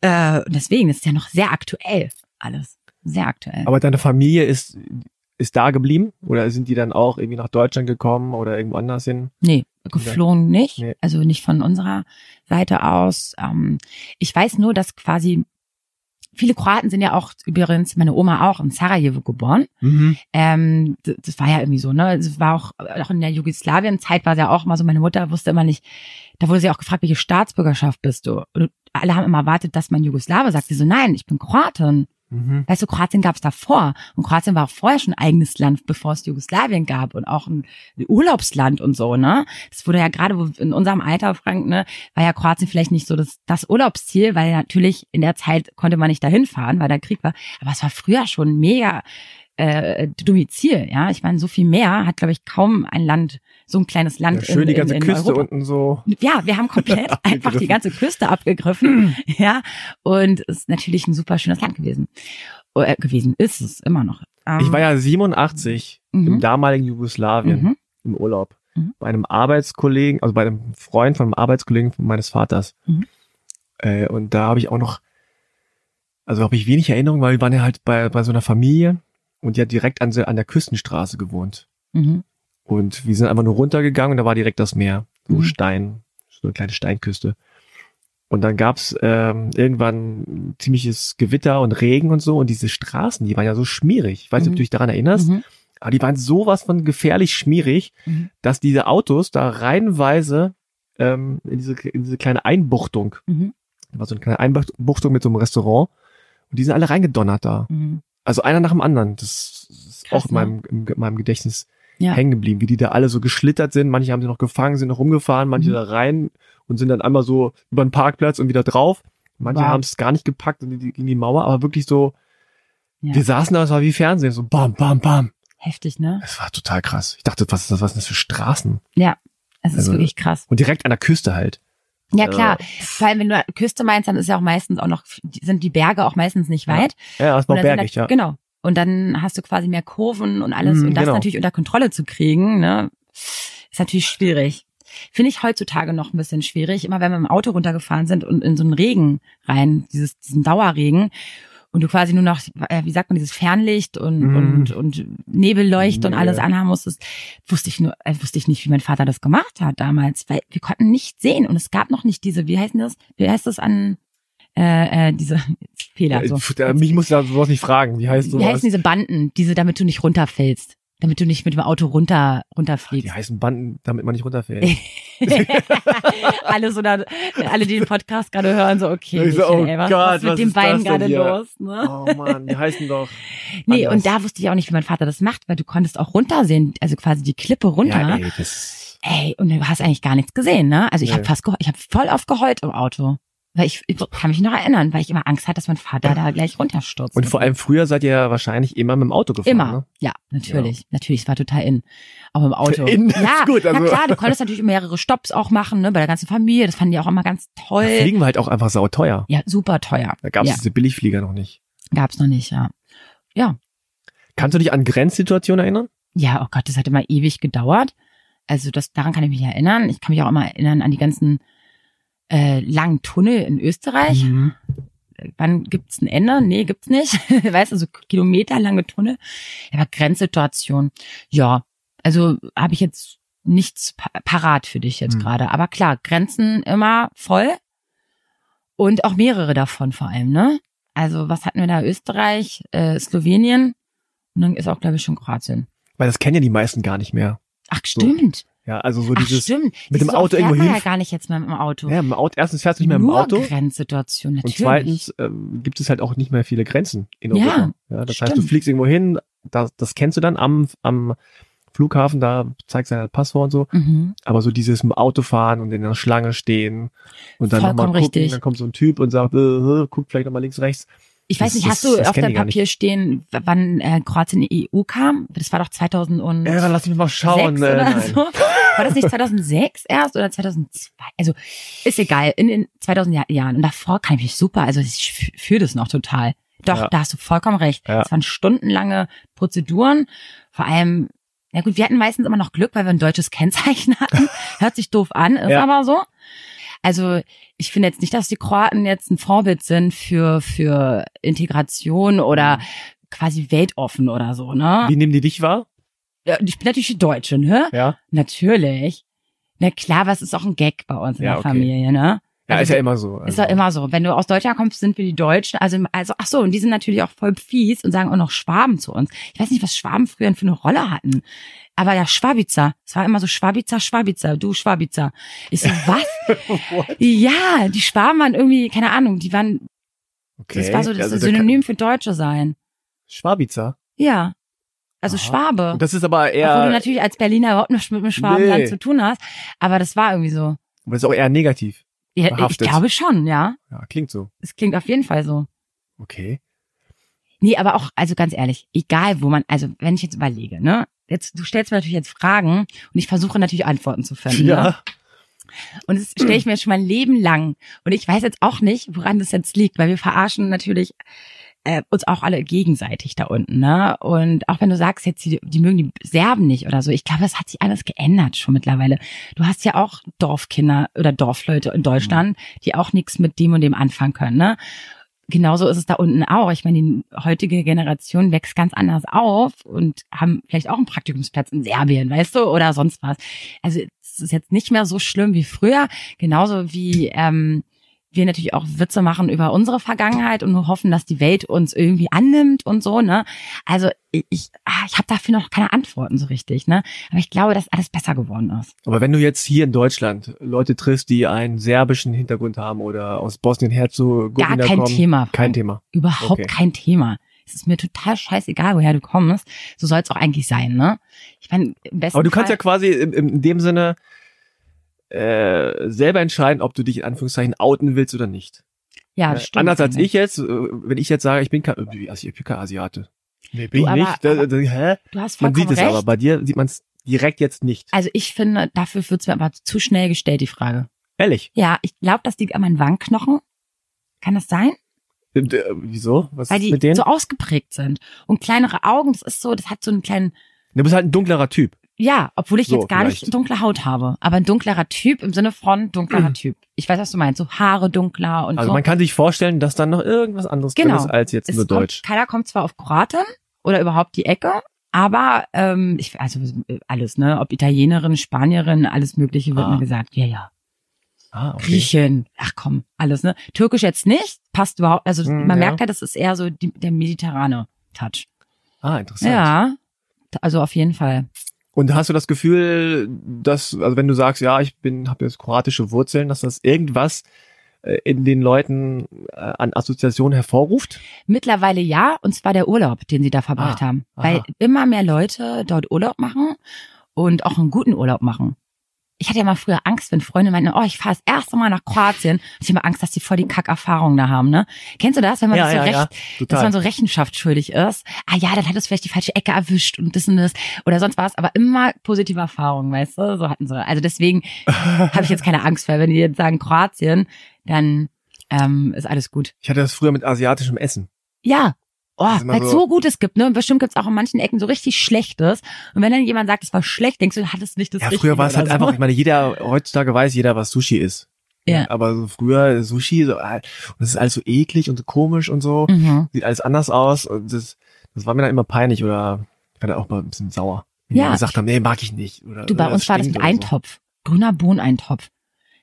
Äh, deswegen ist ja noch sehr aktuell alles. Sehr aktuell. Aber deine Familie ist, ist da geblieben? Oder sind die dann auch irgendwie nach Deutschland gekommen oder irgendwo anders hin? Nee, geflohen nicht. Nee. Also nicht von unserer Seite aus. Ähm, ich weiß nur, dass quasi viele Kroaten sind ja auch, übrigens meine Oma auch in Sarajevo geboren. Mhm. Ähm, d- das war ja irgendwie so, ne? Es war auch, auch in der Jugoslawien-Zeit war es ja auch immer so, meine Mutter wusste immer nicht, da wurde sie auch gefragt, welche Staatsbürgerschaft bist du? Und alle haben immer erwartet, dass man Jugoslawe sagt. Sie so, nein, ich bin Kroatin. Mhm. Weißt du, Kroatien gab es davor. Und Kroatien war auch vorher schon ein eigenes Land, bevor es Jugoslawien gab und auch ein Urlaubsland und so, ne? Das wurde ja gerade in unserem Alter, Frank, ne, war ja Kroatien vielleicht nicht so das, das Urlaubsziel, weil natürlich in der Zeit konnte man nicht dahin fahren, weil da Krieg war. Aber es war früher schon mega äh, Domizil, ja. Ich meine, so viel mehr hat, glaube ich, kaum ein Land, so ein kleines Land Ja, schön in, die ganze in, in Küste Europa. unten so. Ja, wir haben komplett einfach die ganze Küste abgegriffen. ja, und es ist natürlich ein super schönes Land gewesen. Äh, gewesen ist es immer noch. Ähm, Ich war ja 87 Mhm. im damaligen Jugoslawien mhm, im Urlaub. Mhm. Bei einem Arbeitskollegen, also bei einem Freund von einem Arbeitskollegen meines Vaters. Mhm. Äh, und da habe ich auch noch, also habe ich wenig Erinnerung, weil wir waren ja halt bei, bei so einer Familie und die hat direkt an, an der Küstenstraße gewohnt. mhm, Und wir sind einfach nur runtergegangen und da war direkt das Meer. So Mhm. Stein, so eine kleine Steinküste. Und dann gab's ähm, irgendwann ziemliches Gewitter und Regen und so. Und diese Straßen, die waren ja so schmierig. Ich weiß nicht, ob Mhm. du dich daran erinnerst, mhm, aber die waren sowas von gefährlich schmierig, mhm, dass diese Autos da reihenweise ähm, in, diese, in diese kleine Einbuchtung, mhm, da war so eine kleine Einbuchtung mit so einem Restaurant, und die sind alle reingedonnert da. mhm. Also einer nach dem anderen. Das ist Krass, auch in ne? meinem, in meinem Gedächtnis Ja. hängen geblieben, wie die da alle so geschlittert sind. Manche haben sie noch gefangen, sind noch rumgefahren, manche Mhm. da rein und sind dann einmal so über den Parkplatz und wieder drauf. Manche Wow. haben es gar nicht gepackt und die- gegen die Mauer, aber wirklich so, Ja. wir saßen da, es war wie Fernsehen, so bam, bam, bam. Heftig, ne? Es war total krass. Ich dachte, was ist das, was sind das für Straßen? Es ist Also- wirklich krass. Und direkt an der Küste halt. Ja, klar. Vor allem, wenn du Küste meinst, dann ist ja auch meistens auch noch, sind die Berge auch meistens nicht Ja. weit. Ja, Und dann sind bergig, da, ja. Genau. Und dann hast du quasi mehr Kurven und alles. Mhm, und das genau. natürlich unter Kontrolle zu kriegen, ne, ist natürlich schwierig. Finde ich heutzutage noch ein bisschen schwierig. Immer wenn wir im Auto runtergefahren sind und in so einen Regen rein, dieses, diesen Dauerregen, und du quasi nur noch, äh, wie sagt man, dieses Fernlicht und, Mhm. und, und Nebelleucht und Nee. alles anhaben musstest, wusste ich nur, äh, wusste ich nicht, wie mein Vater das gemacht hat damals, weil wir konnten nicht sehen und es gab noch nicht diese, wie heißen das, wie heißt das an, äh, äh, diese Fehler, so. Äh, da- Mich muss da sowas nicht fragen. Wie heißt Wie sowas? heißen diese Banden, diese, damit du nicht runterfällst? Damit du nicht mit dem Auto runter, Die runterfliegst. heißen Banden, damit man nicht runterfällt. alle so da, alle, die den Podcast gerade hören, so, okay, Ich so, oh Michael, was, Gott, was mit was dem Bein gerade los? Ne? oh Mann, die heißen doch. nee, anders. und da wusste ich auch nicht, wie mein Vater das macht, weil du konntest auch runtersehen, also quasi die Klippe runter. Ja, ey, das, Ey, und du hast eigentlich gar nichts gesehen, ne? Also ich Nee. habe fast, ich habe voll oft geheult im Auto. Weil ich, ich kann mich noch erinnern, weil ich immer Angst hatte, dass mein Vater da gleich runterstürzt. und vor allem früher seid ihr ja wahrscheinlich immer mit dem Auto gefahren. Immer, Ne? ja, natürlich. Natürlich, es war total in. Auch im Auto. In, ja, gut, also- na klar, du konntest natürlich mehrere Stops auch machen, ne, bei der ganzen Familie. Das fanden die auch immer ganz Da toll. fliegen wir halt auch einfach sauteuer. Ja, super teuer. Da gab es ja, diese Billigflieger noch nicht. gab's noch nicht, ja. Ja, Kannst du dich an Grenzsituationen erinnern? ja, oh Gott, das hat immer ewig gedauert. Also das, daran kann ich mich erinnern. Ich kann mich auch immer erinnern an die ganzen äh, langen Tunnel in Österreich. Mhm. wann gibt's ein Ende? Nee, gibt's nicht. weißt du, so kilometerlange Tunnel. Aber Grenzsituation. Ja, also habe ich jetzt nichts pa parat für dich jetzt Hm. gerade. Aber klar, Grenzen immer voll. Und auch mehrere davon vor allem, ne? Also was hatten wir da? Österreich, äh, Slowenien und dann ist auch, glaube ich, schon Kroatien. Weil das kennen ja die meisten gar nicht mehr. Ach, stimmt. Ja, also so Ach, dieses stimmt. mit dem So Auto irgendwo hin- ja gar nicht jetzt mehr mit dem Auto. Ja, im Auto, erstens fährst du nicht mehr im Nur Auto. Grenzsituation, Und natürlich. zweitens ähm, gibt es halt auch nicht mehr viele Grenzen in Ja, Europa. Ja, das heißt, du stimmt. fliegst irgendwo hin, das, das kennst du dann am, am Flughafen, da zeigst du dein Passwort und so. Mhm. Aber so dieses im Auto fahren und in der Schlange stehen und dann nochmal gucken, richtig. dann kommt so ein Typ und sagt, äh, äh, guck vielleicht nochmal links, rechts. Ich weiß Das- nicht, hast das- du das auf deinem Papier stehen, w- wann äh, Kroatien in die EU kam? Das war doch 2000 und Ja, dann lass mich mal schauen. Äh, oder nein. so. War das nicht 2006 erst oder 2002? Also ist egal, in den 2000 Jahr- Jahren. Und davor kann ich mich super, also ich fühle das noch total. Doch, Ja. da hast du vollkommen recht. Ja. Es waren stundenlange Prozeduren. Vor allem, ja gut, wir hatten meistens immer noch Glück, weil wir ein deutsches Kennzeichen hatten. Hört sich doof an, ist Ja. aber so. Also ich finde jetzt nicht, dass die Kroaten jetzt ein Vorbild sind für, für Integration oder quasi weltoffen oder so, ne? Wie nehmen die dich wahr? Ja, Ich bin natürlich die Deutsche, ne? Ja. Natürlich. Na klar, was ist auch ein Gag bei uns in Ja, der okay. Familie, ne? Ja, Also ist ja immer so. Ist Also, doch immer so. Wenn du aus Deutschland kommst, sind wir die Deutschen. Also, also, ach so, und die sind natürlich auch voll fies und sagen auch noch Schwaben zu uns. Ich weiß nicht, was Schwaben früher für eine Rolle hatten. Aber ja, Schwabizer. Es war immer so Schwabizer, Schwabizer, du Schwabizer. Ich so, was? ja, die Schwaben waren irgendwie, keine Ahnung, die waren, okay. das war so das Also da Synonym für Deutsche sein. Schwabizer. Ja. Also Aha. Schwabe. Und das ist aber Obwohl du eher, natürlich als Berliner überhaupt nichts mit dem Schwabenland Nee. zu tun hast. Aber das war irgendwie so. das ist auch eher negativ. Ja, ich glaube schon, ja. Ja, klingt so. Es klingt auf jeden Fall so. Okay. Nee, aber auch, also ganz ehrlich, egal wo man, also wenn ich jetzt überlege, ne, jetzt, du stellst mir natürlich jetzt Fragen und ich versuche natürlich Antworten zu finden. Ne? Ja. Und das stelle ich mir schon mein Leben lang. Und ich weiß jetzt auch nicht, woran das jetzt liegt, weil wir verarschen natürlich äh, uns auch alle gegenseitig da unten, ne? Und auch wenn du sagst, jetzt die, die mögen die Serben nicht oder so, ich glaube, das hat sich alles geändert schon mittlerweile. Du hast ja auch Dorfkinder oder Dorfleute in Deutschland, die auch nichts mit dem und dem anfangen können, ne? Genauso ist es da unten auch. Ich meine, die heutige Generation wächst ganz anders auf und haben vielleicht auch einen Praktikumsplatz in Serbien, weißt du, oder sonst was. Also es ist jetzt nicht mehr so schlimm wie früher, genauso wie ähm, wir natürlich auch Witze machen über unsere Vergangenheit und nur hoffen, dass die Welt uns irgendwie annimmt und so, ne? Also ich, ich, ah, habe dafür noch keine Antworten so richtig, ne? Aber ich glaube, dass alles besser geworden ist. Aber wenn du jetzt hier in Deutschland Leute triffst, die einen serbischen Hintergrund haben oder aus Gar Bosnien-Herzegowina kein kommen, Thema. kein Frank. Thema. Überhaupt Okay. kein Thema. Es ist mir total scheißegal, woher du kommst. So soll es auch eigentlich sein, ne? Ich meine, im besten Aber du kannst Fall, ja quasi in, in dem Sinne äh, selber entscheiden, ob du dich in Anführungszeichen outen willst oder nicht. ja, Äh, stimmt. Anders als ich jetzt, äh, wenn ich jetzt sage, ich bin kein, äh, also ich bin kein Asiate. Nee, bin Du, ich aber- nicht. Da, da, hä? Du hast Man vollkommen sieht es recht. aber, bei dir sieht man es direkt jetzt nicht. Also ich finde, dafür wird's mir aber zu schnell gestellt, die Frage. Ehrlich. Ja, ich glaube, das liegt an meinen Wangenknochen. Kann das sein? Wieso? Was Weil ist die mit denen? so ausgeprägt sind. Und kleinere Augen, das ist so, das hat so einen kleinen, du bist halt ein dunklerer Typ. Ja, obwohl ich So, jetzt gar nicht vielleicht. dunkle Haut habe. Aber ein dunklerer Typ im Sinne von dunklerer Typ. Ich weiß, was du meinst. So Haare dunkler und Also so. man kann sich vorstellen, dass dann noch irgendwas anderes drin Genau. ist als jetzt Es nur kommt, Deutsch. Keiner kommt zwar auf Kroaten oder überhaupt die Ecke, aber ähm, ich also äh, alles, ne? Ob Italienerin, Spanierin, alles Mögliche wird Ah. mir gesagt. Ja, ja. Ah, okay. Griechin, ach komm, alles, ne? Türkisch jetzt nicht, passt überhaupt, also Hm, man ja. merkt ja, das ist eher so die, der mediterrane Touch. Ah, interessant. Ja, also auf jeden Fall. Und hast du das Gefühl, dass, also wenn du sagst, ja, ich bin, habe jetzt kroatische Wurzeln, dass das irgendwas äh, in den Leuten äh, an Assoziationen hervorruft? Mittlerweile ja, und zwar der Urlaub, den sie da verbracht Ah, haben. aha. Weil immer mehr Leute dort Urlaub machen und auch einen guten Urlaub machen. Ich hatte ja mal früher Angst, wenn Freunde meinten, oh, ich fahre das erste Mal nach Kroatien. Ich hatte immer Angst, dass die voll die Kackerfahrungen da haben, ne? Kennst du das, wenn man ja, das so ja, recht, ja, dass man so Rechenschaft schuldig ist? Ah ja, dann hat es vielleicht die falsche Ecke erwischt und das und das oder sonst was, aber immer positive Erfahrungen, weißt du? So hatten sie. Also deswegen habe ich jetzt keine Angst, weil wenn die jetzt sagen Kroatien, dann ähm, ist alles gut. ich hatte das früher mit asiatischem Essen. Ja. Oh, weil es so- so Gutes gibt, ne? Und bestimmt gibt's auch in manchen Ecken so richtig Schlechtes. Und wenn dann jemand sagt, es war schlecht, denkst du, du hattest nicht das Ja, früher war es halt so. einfach, ich meine, jeder, heutzutage weiß jeder, was Sushi ist. Ja. Aber so früher Sushi, so, äh, und das ist alles so eklig und so komisch und so. Mhm. Sieht alles anders aus. Und das, das war mir dann immer peinlich oder ich war dann auch mal ein bisschen sauer. Wenn Ja. die gesagt haben, nee, mag ich nicht. Oder, Du, bei oder uns war das mit oder so. Eintopf. Grüner Bohneneintopf.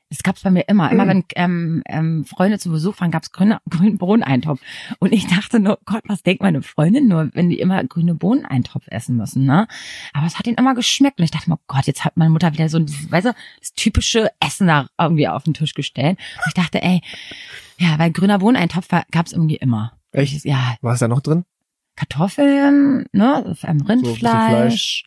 Das gab's bei mir immer. Immer wenn ähm, ähm, Freunde zu Besuch waren, gab's grüne, grünen Bohneneintopf. Und ich dachte nur, Gott, was denkt meine Freundin nur, wenn die immer grüne Bohneneintopf essen müssen, ne? Aber es hat ihnen immer geschmeckt. Und ich dachte mir, oh Gott, jetzt hat meine Mutter wieder so, ein, weißt du, das typische Essen da irgendwie auf den Tisch gestellt. Und ich dachte, ey, ja, weil grüner Bohneneintopf gab's irgendwie immer. Echt? Ja, Was ist da noch drin? Kartoffeln, ne, ähm, Rindfleisch,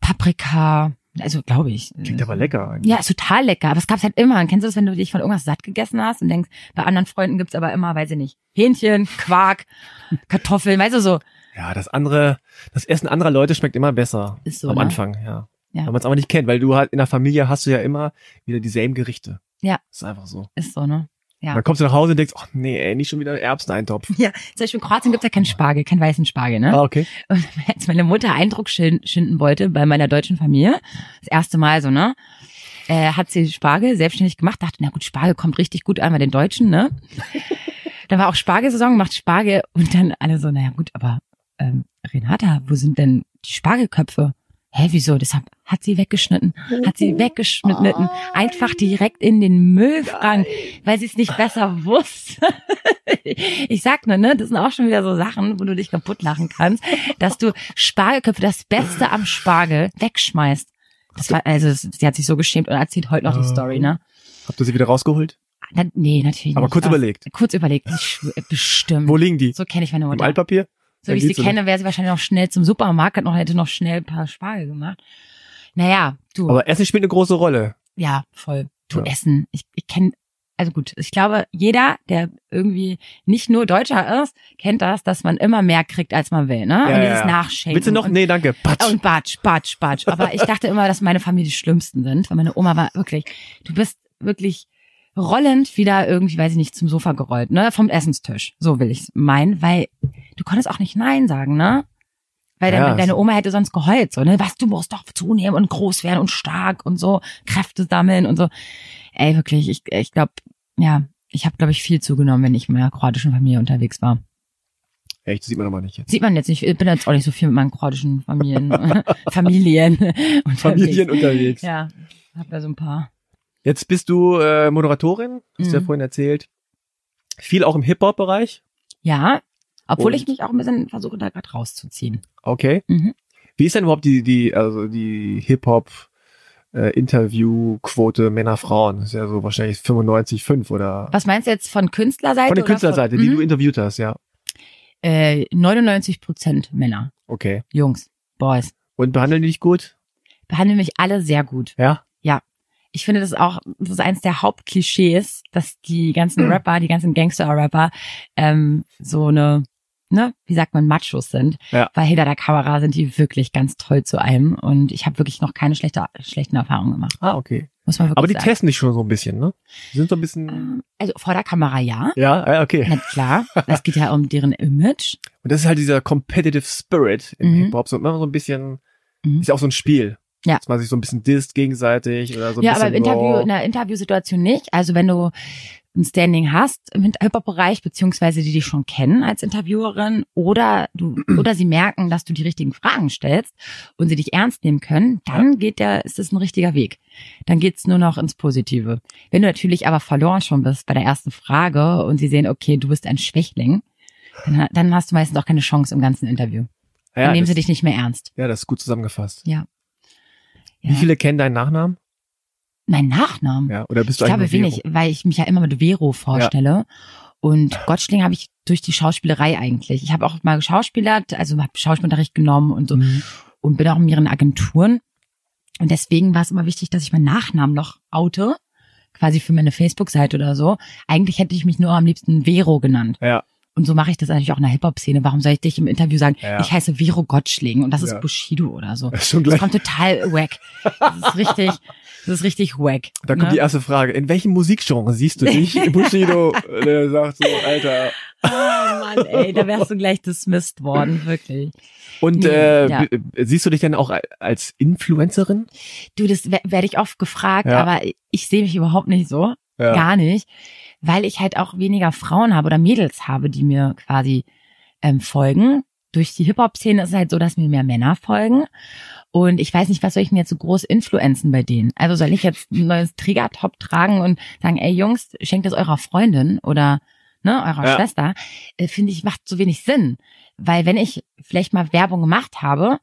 Paprika, also glaube ich. Klingt aber lecker eigentlich. Ja, ist total lecker. Aber es gab's halt immer. Kennst du das, wenn du dich von irgendwas satt gegessen hast und denkst, bei anderen Freunden gibt's aber immer, weiß ich nicht, Hähnchen, Quark, Kartoffeln, weißt du so. Ja, das andere, das Essen anderer Leute schmeckt immer besser. Ist so, Am ne? Anfang, ja. Ja. Wenn man es aber nicht kennt, weil du halt in der Familie hast du ja immer wieder dieselben Gerichte. Ja. ist einfach so. Ist so, ne? Ja. Dann kommst du nach Hause und denkst, ach nee, ey, nicht schon wieder Erbseneintopf. Ja, zum Beispiel in Kroatien gibt's ja keinen Spargel, keinen weißen Spargel, ne? Ah, okay. Und als meine Mutter Eindruck schinden wollte bei meiner deutschen Familie, das erste Mal so, ne? Äh, hat sie Spargel selbstständig gemacht, dachte, na gut, Spargel kommt richtig gut an bei den Deutschen, ne? dann war auch Spargelsaison, macht Spargel und dann alle so, naja gut, aber ähm, Renata, wo sind denn die Spargelköpfe? Hä, wieso? Deshalb hat sie weggeschnitten, hat sie weggeschnitten, einfach direkt in den Müllfrank, weil sie es nicht besser wusste. ich sag nur, ne, das sind auch schon wieder so Sachen, wo du dich kaputt lachen kannst, dass du Spargelköpfe, das Beste am Spargel, wegschmeißt. Das war, also, sie hat sich so geschämt und erzählt heute noch die Story, ne? Habt ihr sie wieder rausgeholt? Na, nee, natürlich Aber nicht. kurz Was? überlegt. Kurz überlegt, bestimmt. Wo liegen die? So kenne ich meine Im Mutter. Altpapier? So wie ich sie kenne, wäre sie wahrscheinlich noch schnell zum Supermarkt und noch, hätte noch schnell ein paar Spargel gemacht. Naja, du. Aber Essen spielt eine große Rolle. ja, voll. Du Ja. Essen. Ich, ich kenne, also gut, ich glaube, jeder, der irgendwie nicht nur Deutscher ist, kennt das, dass man immer mehr kriegt, als man will, ne? Ja, und dieses ja. Nachschenken. Du noch? Und, Nee, danke. Patsch. und Batsch, Batsch, Batsch. Aber ich dachte immer, dass meine Familie die schlimmsten sind, weil meine Oma war wirklich, du bist wirklich rollend wieder irgendwie, weiß ich nicht, zum Sofa gerollt, ne? Vom Essenstisch. So will ich meinen, weil du konntest auch nicht Nein sagen, ne? Weil Ja, deine, deine Oma hätte sonst geheult, so, ne? Was, du musst doch zunehmen und groß werden und stark und so, Kräfte sammeln und so. Ey, wirklich, ich, ich glaube, ja, ich habe, glaube ich, viel zugenommen, wenn ich mit meiner kroatischen Familie unterwegs war. Echt, das sieht man aber nicht jetzt. Sieht man jetzt nicht, ich bin jetzt auch nicht so viel mit meinen kroatischen Familien, Familien unterwegs. Familien unterwegs. Ja, hab da so ein paar. Jetzt bist du äh, Moderatorin, hast du ja Mhm. vorhin erzählt. Viel auch im Hip-Hop-Bereich. Ja, obwohl Und? ich mich auch ein bisschen versuche, da gerade rauszuziehen. Okay. Mhm. Wie ist denn überhaupt die, die, also die Hip-Hop äh, Interviewquote Männer, Frauen? Das ist ja so wahrscheinlich 95,5 oder Was meinst du jetzt von Künstlerseite? von der Künstlerseite, von, die du Mhm. interviewt hast, ja. äh, 99 Prozent Männer, Okay. Jungs, Boys. Und behandeln die dich gut? Behandeln mich alle sehr gut. Ja? Ich finde das auch, das ist eins der Hauptklischees, dass die ganzen. Rapper, die ganzen Gangster-Rapper, ähm, so eine, ne, wie sagt man, Machos sind. Ja. Weil hinter der Kamera sind die wirklich ganz toll zu einem und ich habe wirklich noch keine schlechte, schlechten Erfahrungen gemacht. Ah, okay. Muss man wirklich Aber die sagen. testen dich schon so ein bisschen, ne? Die sind so ein bisschen, Ähm, Also vor der Kamera ja. ja, ja, okay. Na klar, es geht ja um deren Image. Und das ist halt dieser competitive Spirit im Mhm. Hip-Hop, so immer so ein bisschen, Mhm. ist ja auch so ein Spiel. Ja. Dass man sich so ein bisschen disst gegenseitig oder so ein ja, bisschen. aber im Interview, oh, in einer Interviewsituation nicht. Also wenn du ein Standing hast im Hip-Hop-Bereich, beziehungsweise die dich schon kennen als Interviewerin oder du, oder sie merken, dass du die richtigen Fragen stellst und sie dich ernst nehmen können, dann geht der, ist es ein richtiger Weg. Dann geht's nur noch ins Positive. Wenn du natürlich aber verloren schon bist bei der ersten Frage und sie sehen, okay, du bist ein Schwächling, dann, dann hast du meistens auch keine Chance im ganzen Interview. Dann ja, nehmen das, sie dich nicht mehr ernst. ja, das ist gut zusammengefasst. Ja. Wie viele kennen deinen Nachnamen? Mein Nachnamen? Ja, oder bist du Ich glaube wenig, weil ich mich ja immer mit Vero vorstelle. Und Gottschling habe ich durch die Schauspielerei eigentlich. Ich habe auch mal geschauspielert, also habe Schauspielunterricht genommen und so? Mhm. und bin auch in mehreren Agenturen. Und deswegen war es immer wichtig, dass ich meinen Nachnamen noch oute, quasi für meine Facebook-Seite oder so. Eigentlich hätte ich mich nur am liebsten Vero genannt. Ja, Und so mache ich das natürlich auch in der Hip-Hop-Szene. Warum soll ich dich im Interview sagen, Ja. ich heiße Vero Gottschling und das ist Ja. Bushido oder so. das Das kommt total wack. Das ist richtig, das ist richtig wack. Da kommt ne? die erste Frage. In welchem Musikgenre siehst du dich? Bushido, der sagt so, Alter. Oh Mann, ey, da wärst du gleich dismissed worden, wirklich. Und äh, ja. siehst du dich denn auch als Influencerin? Du, das we- werde ich oft gefragt, aber ich sehe mich überhaupt nicht so. Gar nicht. Weil ich halt auch weniger Frauen habe oder Mädels habe, die mir quasi ähm, folgen. Durch die Hip-Hop-Szene ist es halt so, dass mir mehr Männer folgen. Und ich weiß nicht, was soll ich denn jetzt so groß influenzen bei denen? Also soll ich jetzt ein neues Trigger-Top tragen und sagen, ey Jungs, schenkt es eurer Freundin oder ne, eurer Ja. Schwester? Äh, Finde ich, macht so wenig Sinn. Weil wenn ich vielleicht mal Werbung gemacht habe,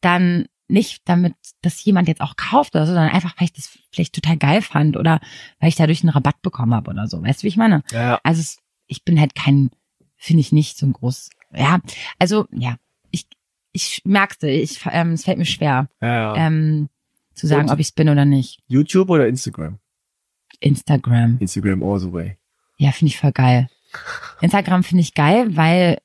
dann nicht damit das jemand jetzt auch kauft oder so, sondern einfach, weil ich das vielleicht total geil fand oder weil ich dadurch einen Rabatt bekommen habe oder so. Weißt du, wie ich meine? Ja, ja. Also es, ich bin halt kein, finde ich nicht so ein groß, ja, also ja, ich, ich merkte, ich, ähm, es fällt mir schwer, ja, ja. ähm, zu sagen, Und? ob ich es bin oder nicht. YouTube oder Instagram? Instagram, Instagram all the way. ja, finde ich voll geil. Instagram finde ich geil, weil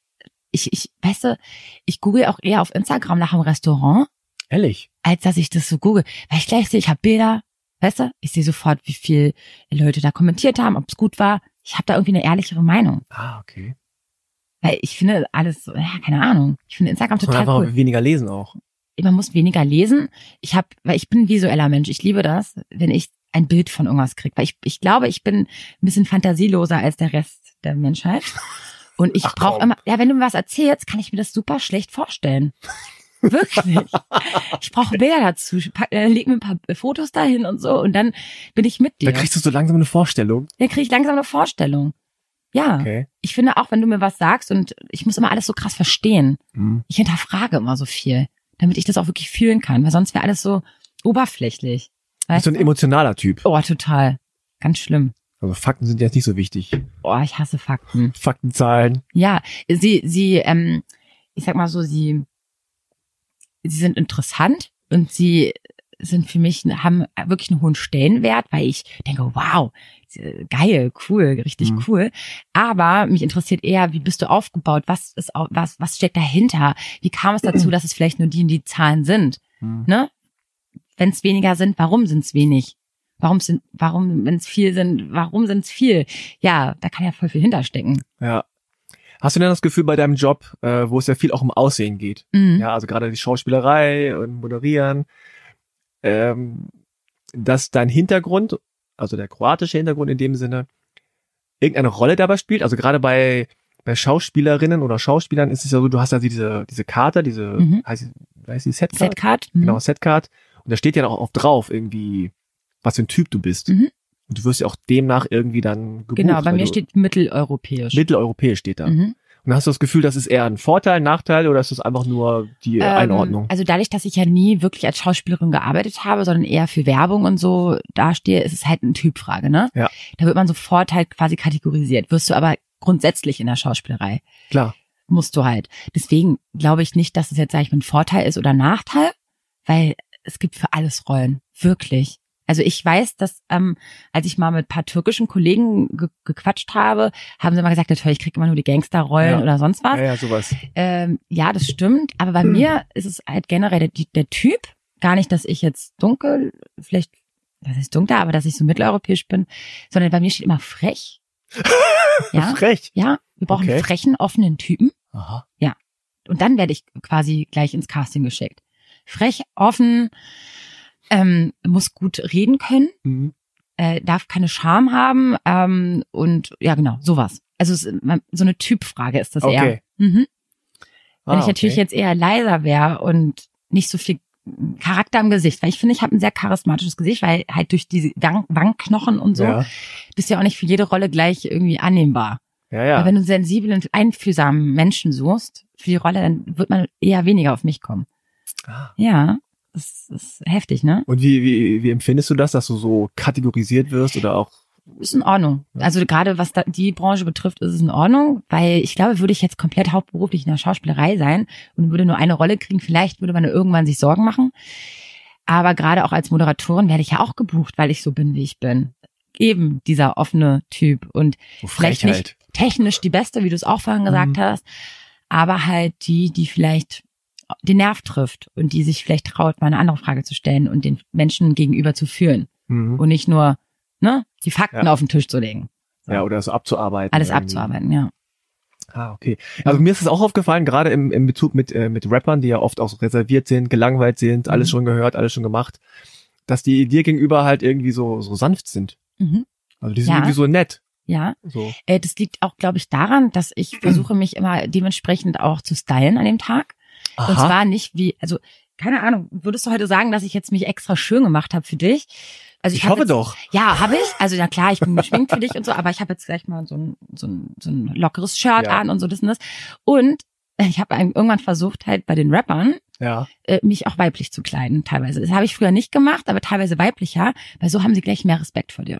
ich, ich, weißt du, ich google auch eher auf Instagram nach einem Restaurant, Ehrlich? als dass ich das so google. Weil ich gleich sehe, ich habe Bilder, weißt du, ich sehe sofort, wie viel Leute da kommentiert haben, ob es gut war. Ich habe da irgendwie eine ehrlichere Meinung. Ah, okay. Weil ich finde alles, so, ja, keine Ahnung. Ich finde Instagram total einfach cool. weniger lesen auch. Man muss weniger lesen. Ich habe, weil ich bin ein visueller Mensch. Ich liebe das, wenn ich ein Bild von irgendwas kriege. Weil ich, ich glaube, ich bin ein bisschen fantasieloser als der Rest der Menschheit. Und ich brauche immer, ja, wenn du mir was erzählst, kann ich mir das super schlecht vorstellen. Wirklich. Ich brauche Bilder dazu. Pack, äh, leg mir ein paar Fotos dahin und so und dann bin ich mit dir. Da kriegst du so langsam eine Vorstellung. Dann kriege ich langsam eine Vorstellung. Ja, Okay. ich finde auch, wenn du mir was sagst und ich muss immer alles so krass verstehen. Hm. Ich hinterfrage immer so viel, damit ich das auch wirklich fühlen kann, weil sonst wäre alles so oberflächlich. Bist Weißt du ein du? emotionaler Typ. Oh, total. Ganz schlimm. Also Fakten sind jetzt nicht so wichtig. Oh, ich hasse Fakten. Fakten, Zahlen. Ja, sie, sie, ähm, ich sag mal so, sie, sie sind interessant und sie sind für mich, haben wirklich einen hohen Stellenwert, weil ich denke, wow, geil, cool, richtig Mhm. cool. Aber mich interessiert eher, wie bist du aufgebaut? Was ist, was, was steckt dahinter? Wie kam es dazu, dass es vielleicht nur die und die Zahlen sind? Hm. Ne? Wenn es weniger sind, warum sind es wenig? Warum sind, warum, wenn es viel sind, warum sind es viel? Ja, da kann ja voll viel hinterstecken. Ja. Hast du denn das Gefühl bei deinem Job, äh, wo es ja viel auch um Aussehen geht? Mhm. Ja, also gerade die Schauspielerei und Moderieren, ähm, dass dein Hintergrund, also der kroatische Hintergrund in dem Sinne, irgendeine Rolle dabei spielt. Also gerade bei, bei Schauspielerinnen oder Schauspielern ist es ja so, du hast ja diese, diese Karte, diese, Mhm. heißt, heißt die Setcard? Setcard. Mhm. Genau, Setcard. Und da steht ja auch oft drauf irgendwie, was für ein Typ du bist. Mhm. Und du wirst ja auch demnach irgendwie dann gebucht. Genau, bei mir steht mitteleuropäisch. Mitteleuropäisch steht da. Mhm. Und hast du das Gefühl, das ist eher ein Vorteil, ein Nachteil oder ist das einfach nur die Ähm, Einordnung? Also dadurch, dass ich ja nie wirklich als Schauspielerin gearbeitet habe, sondern eher für Werbung und so dastehe, ist es halt eine Typfrage, ne? Ja. Da wird man sofort halt quasi kategorisiert. Wirst du aber grundsätzlich in der Schauspielerei. Klar. Musst du halt. Deswegen glaube ich nicht, dass es jetzt, sag ich mal, ein Vorteil ist oder ein Nachteil, weil es gibt für alles Rollen. Wirklich. Also ich weiß, dass ähm, als ich mal mit paar türkischen Kollegen ge gequatscht habe, haben sie immer gesagt, natürlich, ich kriege immer nur die Gangsterrollen Ja. oder sonst was. Ja, ja, sowas. Ähm, ja, das stimmt. Aber bei Hm. mir ist es halt generell der, der Typ. Gar nicht, dass ich jetzt dunkel, vielleicht, das ist dunkler, aber dass ich so mitteleuropäisch bin, sondern bei mir steht immer frech. Ja, Frech. ja. Wir brauchen Okay. einen frechen, offenen Typen. Aha. Und dann werde ich quasi gleich ins Casting geschickt. Frech, offen, ähm, muss gut reden können, Mhm. äh, darf keine Scham haben ähm, und ja, genau, sowas. Also so eine Typfrage ist das eher. Okay. Mhm. Wenn Ah, ich natürlich okay. jetzt eher leiser wäre und nicht so viel Charakter im Gesicht, weil ich finde, ich habe ein sehr charismatisches Gesicht, weil halt durch diese Wang Wangenknochen und so Ja, bist ja auch nicht für jede Rolle gleich irgendwie annehmbar. ja. Aber ja. wenn du einen sensiblen, einfühlsamen Menschen suchst für die Rolle, dann wird man eher weniger auf mich kommen. Ah. Ja, das ist heftig, ne? Und wie, wie, wie empfindest du das, dass du so kategorisiert wirst oder auch Ist in Ordnung. Also gerade was da die Branche betrifft, ist es in Ordnung, weil ich glaube, würde ich jetzt komplett hauptberuflich in der Schauspielerei sein und würde nur eine Rolle kriegen, vielleicht würde man irgendwann sich Sorgen machen. Aber gerade auch als Moderatorin werde ich ja auch gebucht, weil ich so bin, wie ich bin. Eben dieser offene Typ und so vielleicht nicht technisch die beste, wie du es auch vorhin gesagt Mhm. hast, aber halt die, die vielleicht den Nerv trifft und die sich vielleicht traut, mal eine andere Frage zu stellen und den Menschen gegenüber zu führen Mhm. und nicht nur ne, die Fakten Ja. auf den Tisch zu legen. Ja, oder so abzuarbeiten. Alles irgendwie. abzuarbeiten, ja. Ah, okay. Also mir ist es auch aufgefallen, gerade im, im Bezug mit, äh, mit Rappern, die ja oft auch so reserviert sind, gelangweilt sind, alles Mhm. schon gehört, alles schon gemacht, dass die dir gegenüber halt irgendwie so, so sanft sind. Mhm. Also die sind Ja. irgendwie so nett. Ja, So. äh, das liegt auch, glaube ich, daran, dass ich versuche, mich immer dementsprechend auch zu stylen an dem Tag. Und zwar nicht wie, also keine Ahnung, würdest du heute sagen, dass ich jetzt mich extra schön gemacht habe für dich? Also Ich hab hoffe jetzt, doch. Ja, habe ich. Also na klar, ich bin geschminkt für dich und so, aber ich habe jetzt gleich mal so ein, so ein, so ein lockeres Shirt Ja. an und so das und das. Und ich habe irgendwann versucht, halt bei den Rappern Ja. äh, mich auch weiblich zu kleiden, teilweise. Das habe ich früher nicht gemacht, aber teilweise weiblicher, weil so haben sie gleich mehr Respekt vor dir.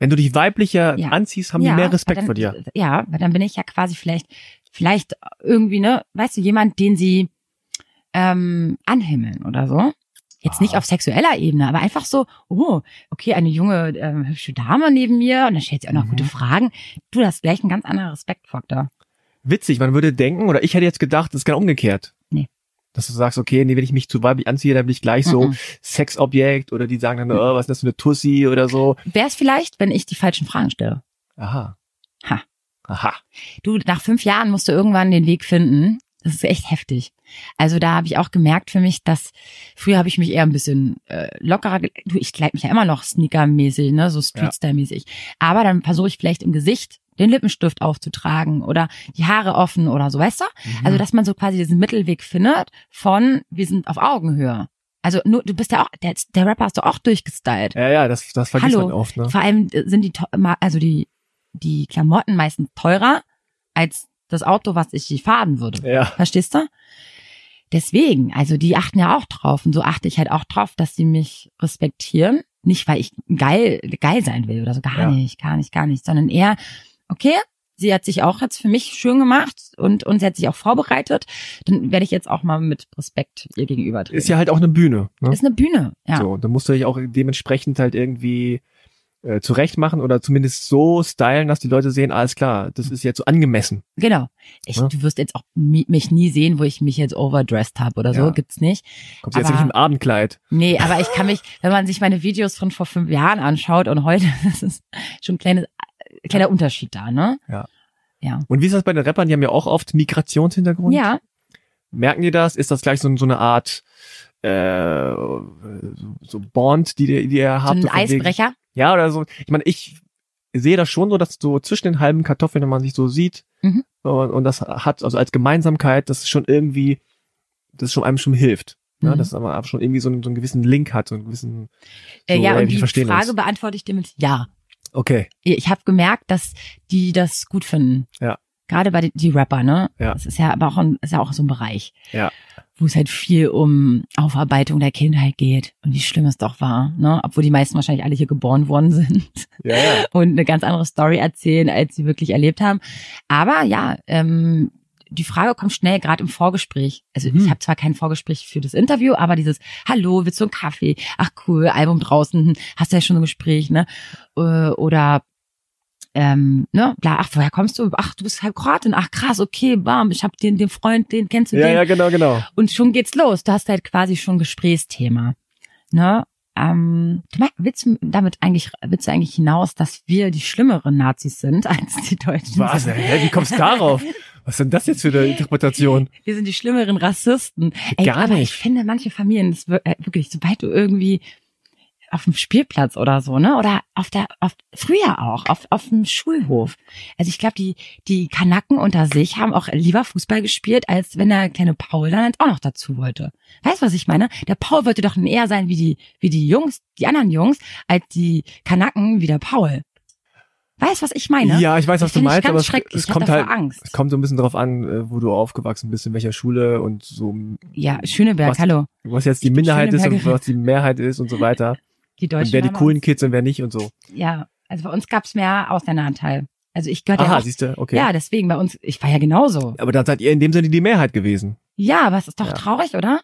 Wenn du dich weiblicher Ja. anziehst, haben die Ja, mehr weil Respekt dann, vor dir. Ja, weil dann bin ich ja quasi vielleicht, vielleicht irgendwie, ne, weißt du, jemand, den sie ähm, anhimmeln oder so. Jetzt nicht Ah. auf sexueller Ebene, aber einfach so, oh, okay, eine junge, ähm, hübsche Dame neben mir und dann stellt sie auch noch Mhm. gute Fragen. Du, das ist gleich ein ganz anderer Respektfaktor. Witzig, man würde denken, oder ich hätte jetzt gedacht, das ist genau umgekehrt. Nee. Dass du sagst, okay, nee, wenn ich mich zu weiblich anziehe, dann bin ich gleich so Mhm. Sexobjekt oder die sagen dann, oh, was ist das für eine Tussi oder so. Wäre es vielleicht, wenn ich die falschen Fragen stelle? Aha. Ha. Aha. Du, nach fünf Jahren musst du irgendwann den Weg finden. Das ist echt heftig. Also da habe ich auch gemerkt für mich, dass früher habe ich mich eher ein bisschen äh, lockerer, du, ich kleid mich ja immer noch sneakermäßig, ne, so Streetstyle-mäßig. Aber dann versuche ich vielleicht im Gesicht den Lippenstift aufzutragen oder die Haare offen oder so, weißt du? Mhm. Also dass man so quasi diesen Mittelweg findet von wir sind auf Augenhöhe. Also nur, du bist ja auch, der, der Rapper hast du auch durchgestylt. ja, ja, das, das vergisst Hallo. man oft, ne? Vor allem äh, sind die, also die, die Klamotten meistens teurer als das Auto, was ich fahren würde. Ja. Verstehst du? Deswegen, also die achten ja auch drauf und so achte ich halt auch drauf, dass sie mich respektieren. Nicht, weil ich geil, geil sein will oder so, gar Ja. nicht, gar nicht, gar nicht, sondern eher, okay, sie hat sich auch jetzt für mich schön gemacht und, und sie hat sich auch vorbereitet, dann werde ich jetzt auch mal mit Respekt ihr gegenüber treten. Ist ja halt auch eine Bühne. Ne? ist eine Bühne, ja. So, da musst du dich auch dementsprechend halt irgendwie äh, zurecht machen oder zumindest so stylen, dass die Leute sehen, alles klar, das ist jetzt so angemessen. Genau. Ich, Ja. Du wirst jetzt auch mi- mich nie sehen, wo ich mich jetzt overdressed habe oder so. Ja. Gibt's nicht. Kommst du jetzt nicht im Abendkleid. Nee, aber ich kann mich, wenn man sich meine Videos von vor fünf Jahren anschaut und heute, das ist schon ein kleines, kleiner Unterschied da, ne? Ja. Ja. Und wie ist das bei den Rappern? Die haben ja auch oft Migrationshintergrund. Ja, Merken die das? Ist das gleich so, so eine Art äh, so Bond, die, die ihr so habt? ein so wegen- Eisbrecher. Ja, oder so. Ich meine, ich sehe das schon so, dass so zwischen den halben Kartoffeln, wenn man sich so sieht, Mhm. und, und das hat also als Gemeinsamkeit, das ist schon irgendwie, das schon einem schon hilft. Ja, Mhm. dass man aber schon irgendwie so einen, so einen gewissen Link hat, so einen gewissen. So, Äh, ja, ey, und die Frage uns. beantworte ich dir mit Ja. Okay. Ich habe gemerkt, dass die das gut finden. Ja. Gerade bei den, die Rapper, ne? Ja. Das ist ja aber auch ein, ist ja auch so ein Bereich. Ja. Wo es halt viel um Aufarbeitung der Kindheit geht und wie schlimm es doch war, ne? Obwohl die meisten wahrscheinlich alle hier geboren worden sind. Ja, ja. und eine ganz andere Story erzählen, als sie wirklich erlebt haben. Aber ja, ähm, die Frage kommt schnell, gerade im Vorgespräch. Also Mhm. ich habe zwar kein Vorgespräch für das Interview, aber dieses Hallo, willst du einen Kaffee? Ach cool, Album draußen, hm, hast du ja schon ein Gespräch, ne? Äh, Oder ähm, ne, bla, ach, woher kommst du? Ach, du bist halb Kroatin. Ach krass, okay, bam, ich habe den, den Freund, den kennst du Ja, den? ja, genau, genau. Und schon geht's los. Du hast halt quasi schon Gesprächsthema. Ne? Ähm, du meinst, willst du damit eigentlich, willst du eigentlich hinaus, dass wir die schlimmeren Nazis sind als die Deutschen? Was? Hä, wie kommst du darauf? Was ist denn das jetzt für eine Interpretation? Wir sind die schlimmeren Rassisten. Ey, Gar nicht. ich finde, manche Familien, das äh, wirklich, sobald du irgendwie auf dem Spielplatz oder so, ne? Oder auf der, auf, früher auch, auf, auf dem Schulhof. Also ich glaube, die, die Kanaken unter sich haben auch lieber Fußball gespielt, als wenn der kleine Paul dann auch noch dazu wollte. Weißt du, was ich meine? Der Paul wollte doch eher sein wie die, wie die Jungs, die anderen Jungs, als die Kanaken wie der Paul. Weißt du, was ich meine? Ja, ich weiß, was Das du meinst, aber es, es kommt halt, Angst. es kommt so ein bisschen drauf an, äh, wo du aufgewachsen bist, in welcher Schule und so, Ja, Schöneberg, Was- hallo. was jetzt die Minderheit ist und was die Mehrheit ist und so weiter. Die Deutschen Und wer die coolen uns- Kids und wer nicht und so. Ja, also bei uns gab's mehr Ausländeranteil. Also ich gehörte ja Aha, auch, siehst du, okay. ja, deswegen bei uns, ich war ja genauso. Aber dann seid ihr in dem Sinne die Mehrheit gewesen. Ja, aber es ist doch Ja. traurig, oder?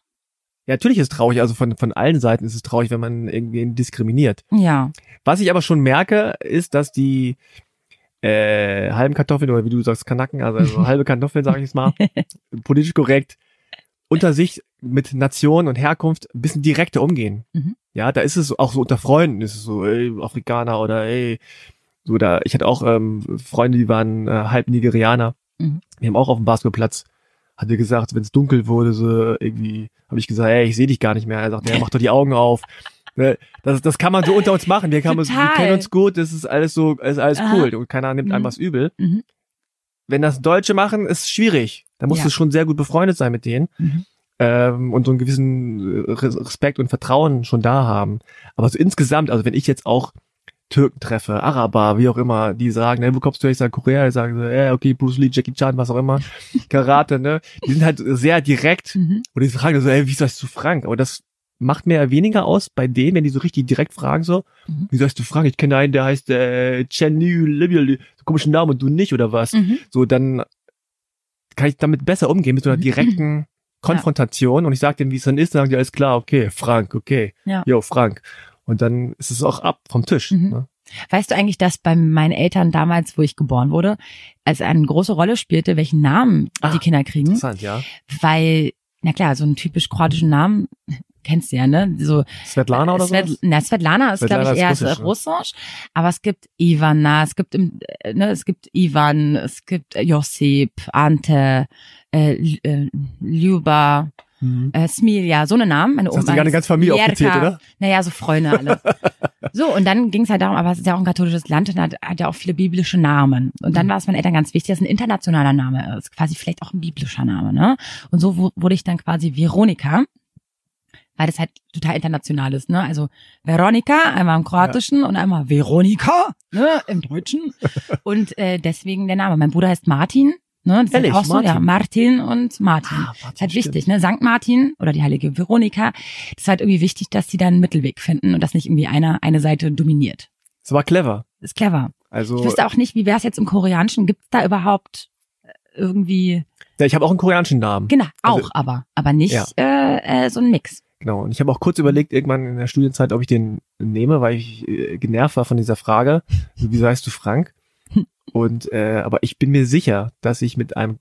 Ja, natürlich ist es traurig, also von, von allen Seiten ist es traurig, wenn man irgendwen diskriminiert. Ja. Was ich aber schon merke, ist, dass die äh, halben Kartoffeln oder wie du sagst, Kanaken, also, also halbe Kartoffeln, sage ich jetzt mal, politisch korrekt, unter sich mit Nation und Herkunft ein bisschen direkter umgehen. Mhm. Ja, da ist es auch so unter Freunden, ist es so, ey, Afrikaner oder ey, so da, ich hatte auch ähm, Freunde, die waren äh, halb Nigerianer. Mhm. Wir haben auch auf dem Basketballplatz, hat er gesagt, wenn es dunkel wurde, so irgendwie, habe ich gesagt, ey, ich sehe dich gar nicht mehr. Er sagt, ja, mach doch die Augen auf. Ne, Das, das kann man so unter uns machen. Wir, kann man, wir kennen uns gut, das ist alles so, ist alles Aha. cool und keiner nimmt einem Mhm. was übel. Mhm. Wenn das Deutsche machen, ist schwierig. Da musst Ja. du schon sehr gut befreundet sein mit denen. Mhm. Ähm, und so einen gewissen äh, Respekt und Vertrauen schon da haben. Aber so insgesamt, also wenn ich jetzt auch Türken treffe, Araber, wie auch immer, die sagen, ne, wo kommst du her? Ich sage Korea, ich sage, so, äh, okay, Bruce Lee, Jackie Chan, was auch immer, Karate, ne? Die sind halt sehr direkt Mhm. und die fragen so, ey, wie sagst du Frank? Aber das macht mir weniger aus bei denen, wenn die so richtig direkt fragen so, Mhm. wie sagst du Frank? Ich kenne einen, der heißt äh, Chenny Libioli, so komischen Namen und du nicht oder was? Mhm. So, dann kann ich damit besser umgehen, mit so einer direkten Konfrontation und ich sage denen, wie es dann ist, dann sagen die, alles klar, okay, Frank, okay, Ja. jo, Frank. Und dann ist es auch ab vom Tisch. Mhm. Ne? Weißt du eigentlich, dass bei meinen Eltern damals, wo ich geboren wurde, als eine große Rolle spielte, welchen Namen Ah, die Kinder kriegen? Interessant, ja. Weil, na klar, so einen typisch kroatischen Namen kennst du ja, ne? So Svetlana oder so? Svet, na, Svetlana ist, glaube ich, eher russisch, russisch, ne? russisch, aber es gibt Ivana, es gibt im, äh, ne, es gibt Ivan, es gibt Josip, Ante, äh, äh, Ljuba, Mhm. äh, Smilja, so eine Namen. Meine Das hast du Oma eine ganze Familie Jerka. aufgezählt, oder? Naja, so Freunde alle. so, und dann ging es halt darum, aber es ist ja auch ein katholisches Land und hat, hat ja auch viele biblische Namen. Und Mhm. dann war es meinen Eltern ganz wichtig, dass es ein internationaler Name ist, quasi vielleicht auch ein biblischer Name, ne? Und so wu- wurde ich dann quasi Veronika, weil das halt total international ist, ne? Also Veronika, einmal im Kroatischen und einmal Veronika, ne, im Deutschen. und äh, deswegen der Name. Mein Bruder heißt Martin, ne? Das Ehrlich, halt auch so, ja, Martin? Martin und Martin. Ah, Das ist halt wichtig, ne? Sankt Martin oder die heilige Veronika. Das ist halt irgendwie wichtig, dass sie da einen Mittelweg finden und dass nicht irgendwie einer eine Seite dominiert. Das war clever. Das ist clever. Also, Ich wüsste auch nicht, wie wäre es jetzt im Koreanischen? Gibt es da überhaupt äh, irgendwie ja, ich habe auch einen koreanischen Namen. Genau, auch, Also- aber, aber nicht Ja. äh, äh, so ein Mix. Genau. Und ich habe auch kurz überlegt, irgendwann in der Studienzeit, ob ich den nehme, weil ich äh, genervt war von dieser Frage, so, wie heißt du Frank? Und äh, aber ich bin mir sicher, dass ich mit einem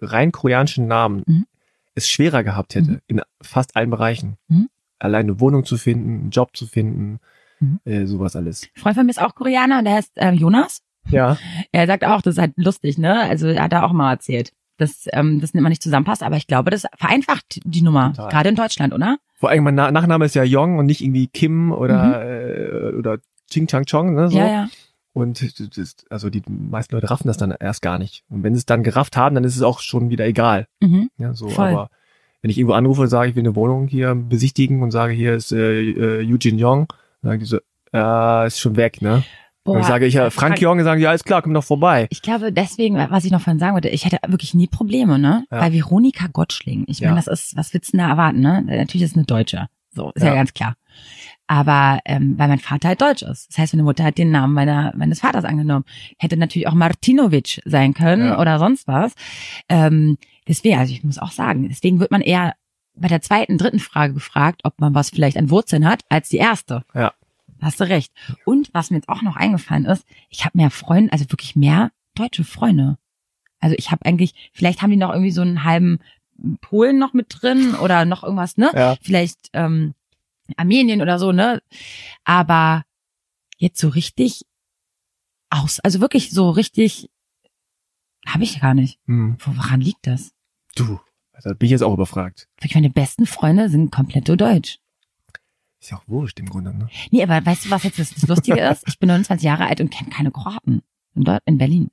rein koreanischen Namen Mhm. es schwerer gehabt hätte Mhm. in fast allen Bereichen. Mhm. Alleine eine Wohnung zu finden, einen Job zu finden, Mhm. äh, sowas alles. Freund von mir ist auch Koreaner, der heißt äh, Jonas. Ja, Er sagt auch, das ist halt lustig, ne? Also er hat da auch mal erzählt, dass ähm, das immer nicht zusammenpasst, aber ich glaube, das vereinfacht die Nummer, Total. gerade in Deutschland, oder? vor allem mein Na Nachname ist ja Yong und nicht irgendwie Kim oder äh, oder Ching Chang Chong, ne? So. Mhm. Ja, ja. Und das, also die meisten Leute raffen das dann erst gar nicht. Und wenn sie es dann gerafft haben, dann ist es auch schon wieder egal. Mhm. Ja, so, Voll. aber wenn ich irgendwo anrufe und sage, ich will eine Wohnung hier besichtigen und sage, hier ist äh, äh, Eugene Yong, dann sagen die so, äh, ist schon weg, ne? Boah, dann sage ich ja, Frank Yong, dann sagen die, ja, ist klar, komm doch vorbei. Ich glaube, deswegen, was ich noch vorhin sagen wollte, ich hätte wirklich nie Probleme, ne? Ja. Bei Veronika Gottschling. Ich Ja. meine, das ist, was willst du da erwarten, ne? Natürlich ist es eine Deutsche. So, ist ja, Ja. ganz klar. Aber ähm, weil mein Vater halt deutsch ist. Das heißt, meine Mutter hat den Namen meiner, meines Vaters angenommen. Hätte natürlich auch Martinovic sein können Ja. oder sonst was. Ähm, deswegen, also ich muss auch sagen, deswegen wird man eher bei der zweiten, dritten Frage gefragt, ob man was vielleicht an Wurzeln hat, als die erste. Ja. Hast du recht. Und was mir jetzt auch noch eingefallen ist, ich habe mehr Freunde, also wirklich mehr deutsche Freunde. Also ich habe eigentlich, vielleicht haben die noch irgendwie so einen halben Polen noch mit drin oder noch irgendwas, ne? Ja. Vielleicht ähm, Armenien oder so, ne? Aber jetzt so richtig aus, also wirklich so richtig habe ich gar nicht. Hm, Woran liegt das? du, da bin ich jetzt auch überfragt. Wirklich meine besten Freunde sind komplett so deutsch. Ist ja auch wurscht im Grunde, ne? Nee, aber weißt du, was jetzt das, Lustige ist? Ich bin 29 Jahre alt und kenne keine Kroaten. In, Dort, in Berlin.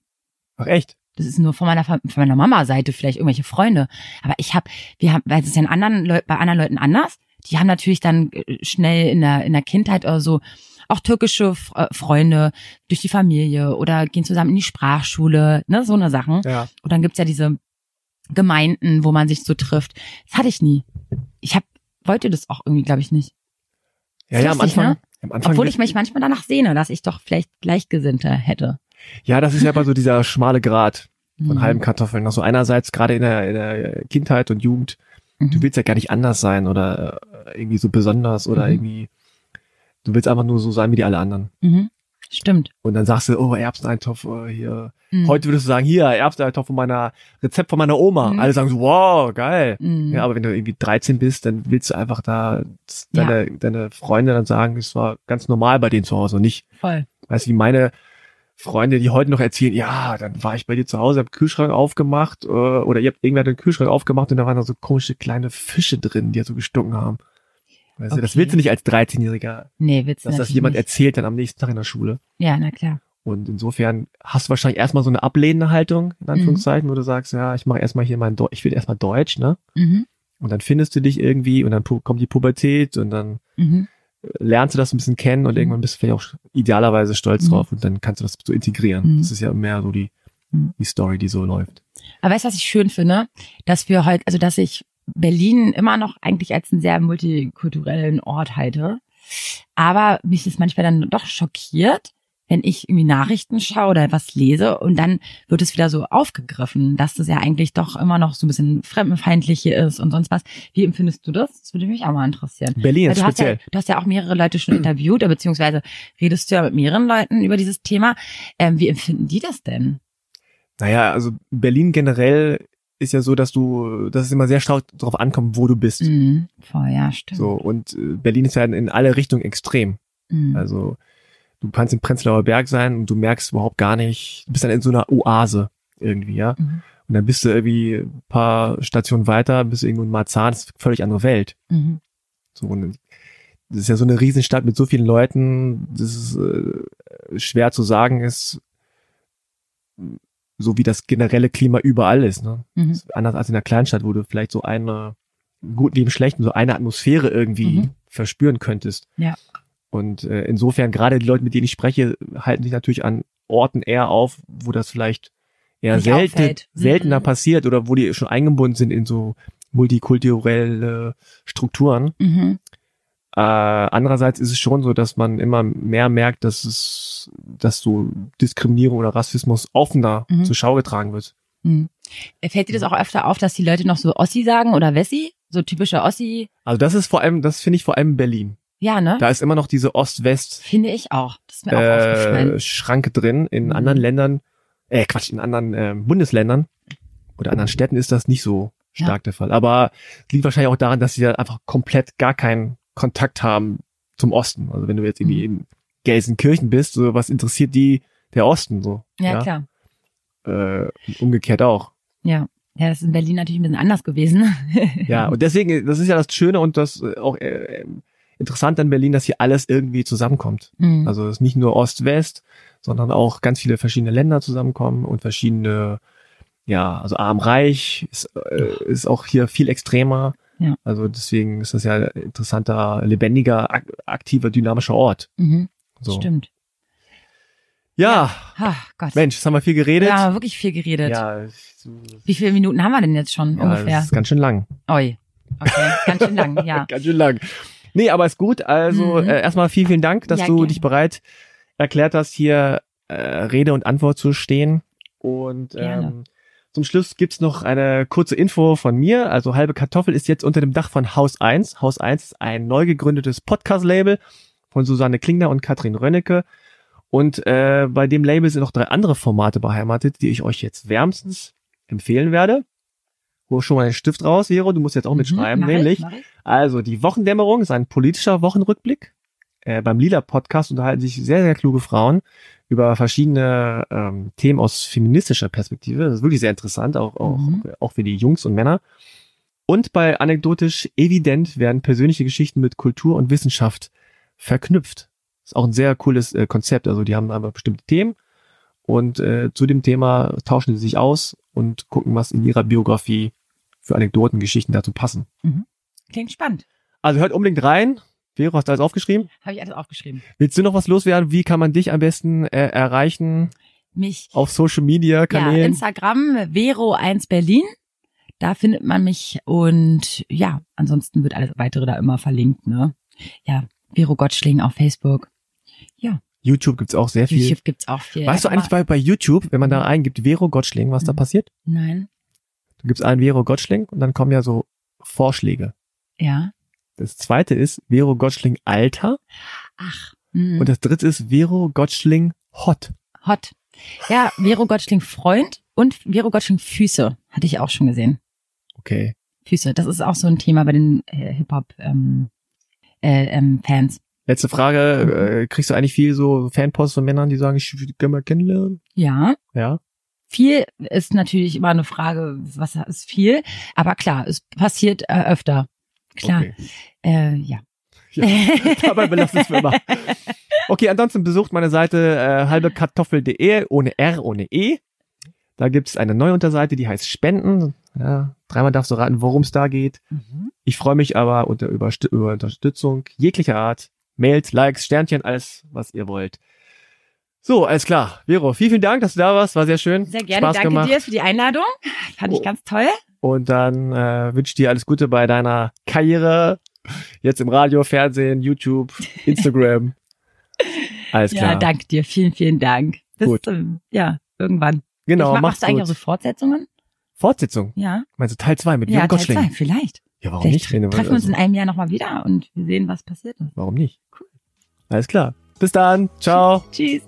Ach echt? Das ist nur von meiner, von meiner Mama-Seite vielleicht irgendwelche Freunde. Aber ich habe, wir haben, weil es ist ja in anderen Leu bei anderen Leuten anders. Die haben natürlich dann äh, schnell in der, in der Kindheit oder so auch türkische äh, Freunde durch die Familie oder gehen zusammen in die Sprachschule, ne, so eine Sachen. Ja. Und dann gibt's ja diese Gemeinden, wo man sich so trifft. Das hatte ich nie. Ich hab, wollte das auch irgendwie, glaube ich, nicht. Ja, ja, am Anfang. ne? Am Anfang Obwohl ich mich manchmal danach sehne, dass ich doch vielleicht Gleichgesinnte hätte. Ja, das ist ja immer so dieser schmale Grat von Mhm. halben Kartoffeln. Also einerseits gerade in der, in der Kindheit und Jugend, Mhm. du willst ja gar nicht anders sein oder äh, irgendwie so besonders oder Mhm. irgendwie, du willst einfach nur so sein wie die alle anderen. Mhm. Stimmt. Und dann sagst du, oh, Erbseneintopf äh, hier. Mhm. Heute würdest du sagen, hier, Erbseneintopf von meiner, Rezept von meiner Oma. Mhm. Alle sagen so, wow, geil. Mhm. Ja, aber wenn du irgendwie 13 bist, dann willst du einfach da deine, deine Freunde dann sagen, es war ganz normal bei denen zu Hause und nicht, Voll. weißt du, wie meine Freunde, die heute noch erzählen, ja, dann war ich bei dir zu Hause, hab den Kühlschrank aufgemacht, äh, oder ihr habt irgendwer den Kühlschrank aufgemacht und da waren da so komische kleine Fische drin, die ja so gestunken haben. Weißt du, das Okay. willst du nicht als 13-Jähriger, Nee, willst du dass das jemand nicht. erzählt dann am nächsten Tag in der Schule. Ja, na klar. Und insofern hast du wahrscheinlich erstmal so eine ablehnende Haltung, in Anführungszeichen, wo du sagst, ja, ich mache erstmal hier mein Deutsch, ich will erstmal Deutsch, ne? Mhm. und dann findest du dich irgendwie und dann kommt die Pubertät und dann Mhm. lernst du das ein bisschen kennen und Mhm. irgendwann bist du vielleicht auch idealerweise stolz Mhm. drauf und dann kannst du das so integrieren. Mhm. Das ist ja mehr so die, Mhm. die Story, die so läuft. Aber weißt du, was ich schön finde? Dass wir heute, also dass ich Berlin immer noch eigentlich als einen sehr multikulturellen Ort halte. Aber mich ist manchmal dann doch schockiert, wenn ich irgendwie Nachrichten schaue oder was lese und dann wird es wieder so aufgegriffen, dass das ja eigentlich doch immer noch so ein bisschen fremdenfeindlich hier ist und sonst was. Wie empfindest du das? Das würde mich auch mal interessieren. Berlin ist du, hast ja, speziell. du hast ja auch mehrere Leute schon interviewt, oder beziehungsweise redest du ja mit mehreren Leuten über dieses Thema. Ähm, wie empfinden die das denn? Naja, also Berlin generell ist ja so, dass du, dass es immer sehr stark darauf ankommt, wo du bist. Mhm, voll, ja, stimmt. So, und äh, Berlin ist ja in, in alle Richtungen extrem. Mhm. Also du kannst im Prenzlauer Berg sein und du merkst überhaupt gar nicht, du bist dann in so einer Oase irgendwie, ja. Mhm. Und dann bist du irgendwie ein paar Stationen weiter, bist du irgendwo in Marzahn, das ist eine völlig andere Welt. Mhm. So, und das ist ja so eine Riesenstadt mit so vielen Leuten, das ist äh, schwer zu sagen ist, so wie das generelle Klima überall ist. Ne? Mhm. Ist anders als in einer Kleinstadt, wo du vielleicht so eine gut wie im Schlechten, so eine Atmosphäre irgendwie Mhm. verspüren könntest. Ja. Und äh, insofern, gerade die Leute, mit denen ich spreche, halten sich natürlich an Orten eher auf, wo das vielleicht eher Nicht selten, auffällt. seltener Mhm. passiert oder wo die schon eingebunden sind in so multikulturelle Strukturen. Mhm. Äh, andererseits ist es schon so, dass man immer mehr merkt, dass es, dass so Diskriminierung oder Rassismus offener Mhm. zur Schau getragen wird. Mhm. Fällt dir das auch öfter auf, dass die Leute noch so Ossi sagen oder Wessi? So typischer Ossi? Also das ist vor allem, das finde ich vor allem in Berlin. Ja, ne? Da ist immer noch diese Ost-West Finde ich auch. Das ist mir auch aufgefallen. äh, Schranke drin. In Mhm. anderen Ländern, äh Quatsch, in anderen äh, Bundesländern oder anderen Städten ist das nicht so Ja. stark der Fall. Aber es liegt wahrscheinlich auch daran, dass sie da einfach komplett gar keinen Kontakt haben zum Osten. Also wenn du jetzt irgendwie Mhm. in Gelsenkirchen bist, so was interessiert die der Osten so? Ja, klar. Äh, und umgekehrt auch. Ja. Ja, das ist in Berlin natürlich ein bisschen anders gewesen. Ja, und deswegen, das ist ja das Schöne und das äh, auch äh, interessant an Berlin, dass hier alles irgendwie zusammenkommt. Mhm. Also es ist nicht nur Ost-West, sondern auch ganz viele verschiedene Länder zusammenkommen und verschiedene, ja, also arm-reich ist, äh, ist auch hier viel extremer. Ja. Also deswegen ist das ja ein interessanter, lebendiger, ak aktiver, dynamischer Ort. mhm. So. Stimmt. Ja, Ah, Gott. Mensch, jetzt haben wir viel geredet. Haben wirklich viel geredet. ja, Wie viele Minuten haben wir denn jetzt schon ja ungefähr? das ist ganz schön lang. Oi. Okay, ganz schön lang, ja. Ganz schön lang. Nee, aber ist gut. Also Mhm. äh, erstmal vielen, vielen Dank, dass Ja, du gerne. dich bereit erklärt hast, hier äh, Rede und Antwort zu stehen. Und Gerne. ähm, zum Schluss gibt's noch eine kurze Info von mir. Also Halbe Kartoffel ist jetzt unter dem Dach von Haus 1. Haus 1 ist ein neu gegründetes Podcast-Label von Susanne Klingner und Katrin Rönnecke. Und äh, bei dem Label sind noch drei andere Formate beheimatet, die ich euch jetzt wärmstens empfehlen werde. Hol schon mal den Stift raus, Vero, du musst jetzt auch mitschreiben, Mhm, mach ich, nämlich ich. also, die Wochendämmerung ist ein politischer Wochenrückblick. Äh, beim Lila Podcast unterhalten sich sehr, sehr kluge Frauen über verschiedene ähm, Themen aus feministischer Perspektive. Das ist wirklich sehr interessant, auch, auch, Mhm. auch für die Jungs und Männer. Und bei Anekdotisch Evident werden persönliche Geschichten mit Kultur und Wissenschaft verknüpft. Ist auch ein sehr cooles äh, Konzept. Also die haben einfach bestimmte Themen und äh, zu dem Thema tauschen sie sich aus und gucken, was in ihrer Biografie für Anekdoten, Geschichten dazu passen. Klingt spannend. Also hört unbedingt rein. Vero, hast du alles aufgeschrieben? Habe ich alles aufgeschrieben. Willst du noch was loswerden? Wie kann man dich am besten äh, erreichen Mich auf Social Media Ja, Kanälen? Instagram, Vero1 Berlin. Da findet man mich und ja, ansonsten wird alles weitere da immer verlinkt, ne? Ja, Vero Gottschling auf Facebook. YouTube gibt's auch sehr viel. YouTube gibt's auch viel. weißt du eigentlich bei, bei YouTube, wenn man da eingibt Vero Gottschling, was da Mhm. passiert? mal- Nein. Du gibst ein Vero Gottschling und dann kommen ja so Vorschläge. Ja. Das zweite ist Vero Gottschling Alter Ach. mhm. und das dritte ist Vero Gottschling Hot. Hot. Ja, Vero Gottschling Freund und Vero Gottschling Füße. Hatte ich auch schon gesehen. Okay. Füße. Das ist auch so ein Thema bei den äh, Hip-Hop ähm, äh, ähm, Fans. Letzte Frage, äh, kriegst du eigentlich viel so Fanpost von Männern, die sagen, ich würde gerne mal kennenlernen? Ja. Ja. Viel ist natürlich immer eine Frage, was ist viel? Aber klar, es passiert äh, öfter. Klar. Okay. Äh, ja. Ja, dabei belassen es für immer. Okay, ansonsten besucht meine Seite äh, halbekartoffel.de ohne R, ohne E. Da gibt's eine neue Unterseite, die heißt Spenden. Ja, dreimal darfst du raten, worum es da geht. Mhm. Ich freue mich aber unter Überst über Unterstützung jeglicher Art. Mails, Likes, Sternchen, alles, was ihr wollt. So, alles klar. Vero, vielen, vielen Dank, dass du da warst. War sehr schön. Sehr gerne. Spaß Danke gemacht. dir für die Einladung. Fand ich Oh. ganz toll. Und dann äh, wünsche ich dir alles Gute bei deiner Karriere. Jetzt im Radio, Fernsehen, YouTube, Instagram. Alles klar. Ja, danke dir. Vielen, vielen Dank. Bis Gut. zum, ja, irgendwann. Genau, ich mach, mach's machst du eigentlich auch so Fortsetzungen? Fortsetzung. Ja. Meinst du Teil 2 mit Ja, Jürgen Teil Gottschling? zwei, vielleicht. Ja, warum Vielleicht nicht? Treffen wir uns also, in einem Jahr nochmal wieder und wir sehen, was passiert ist. warum nicht? Alles klar. Bis dann. Ciao. Tschüss.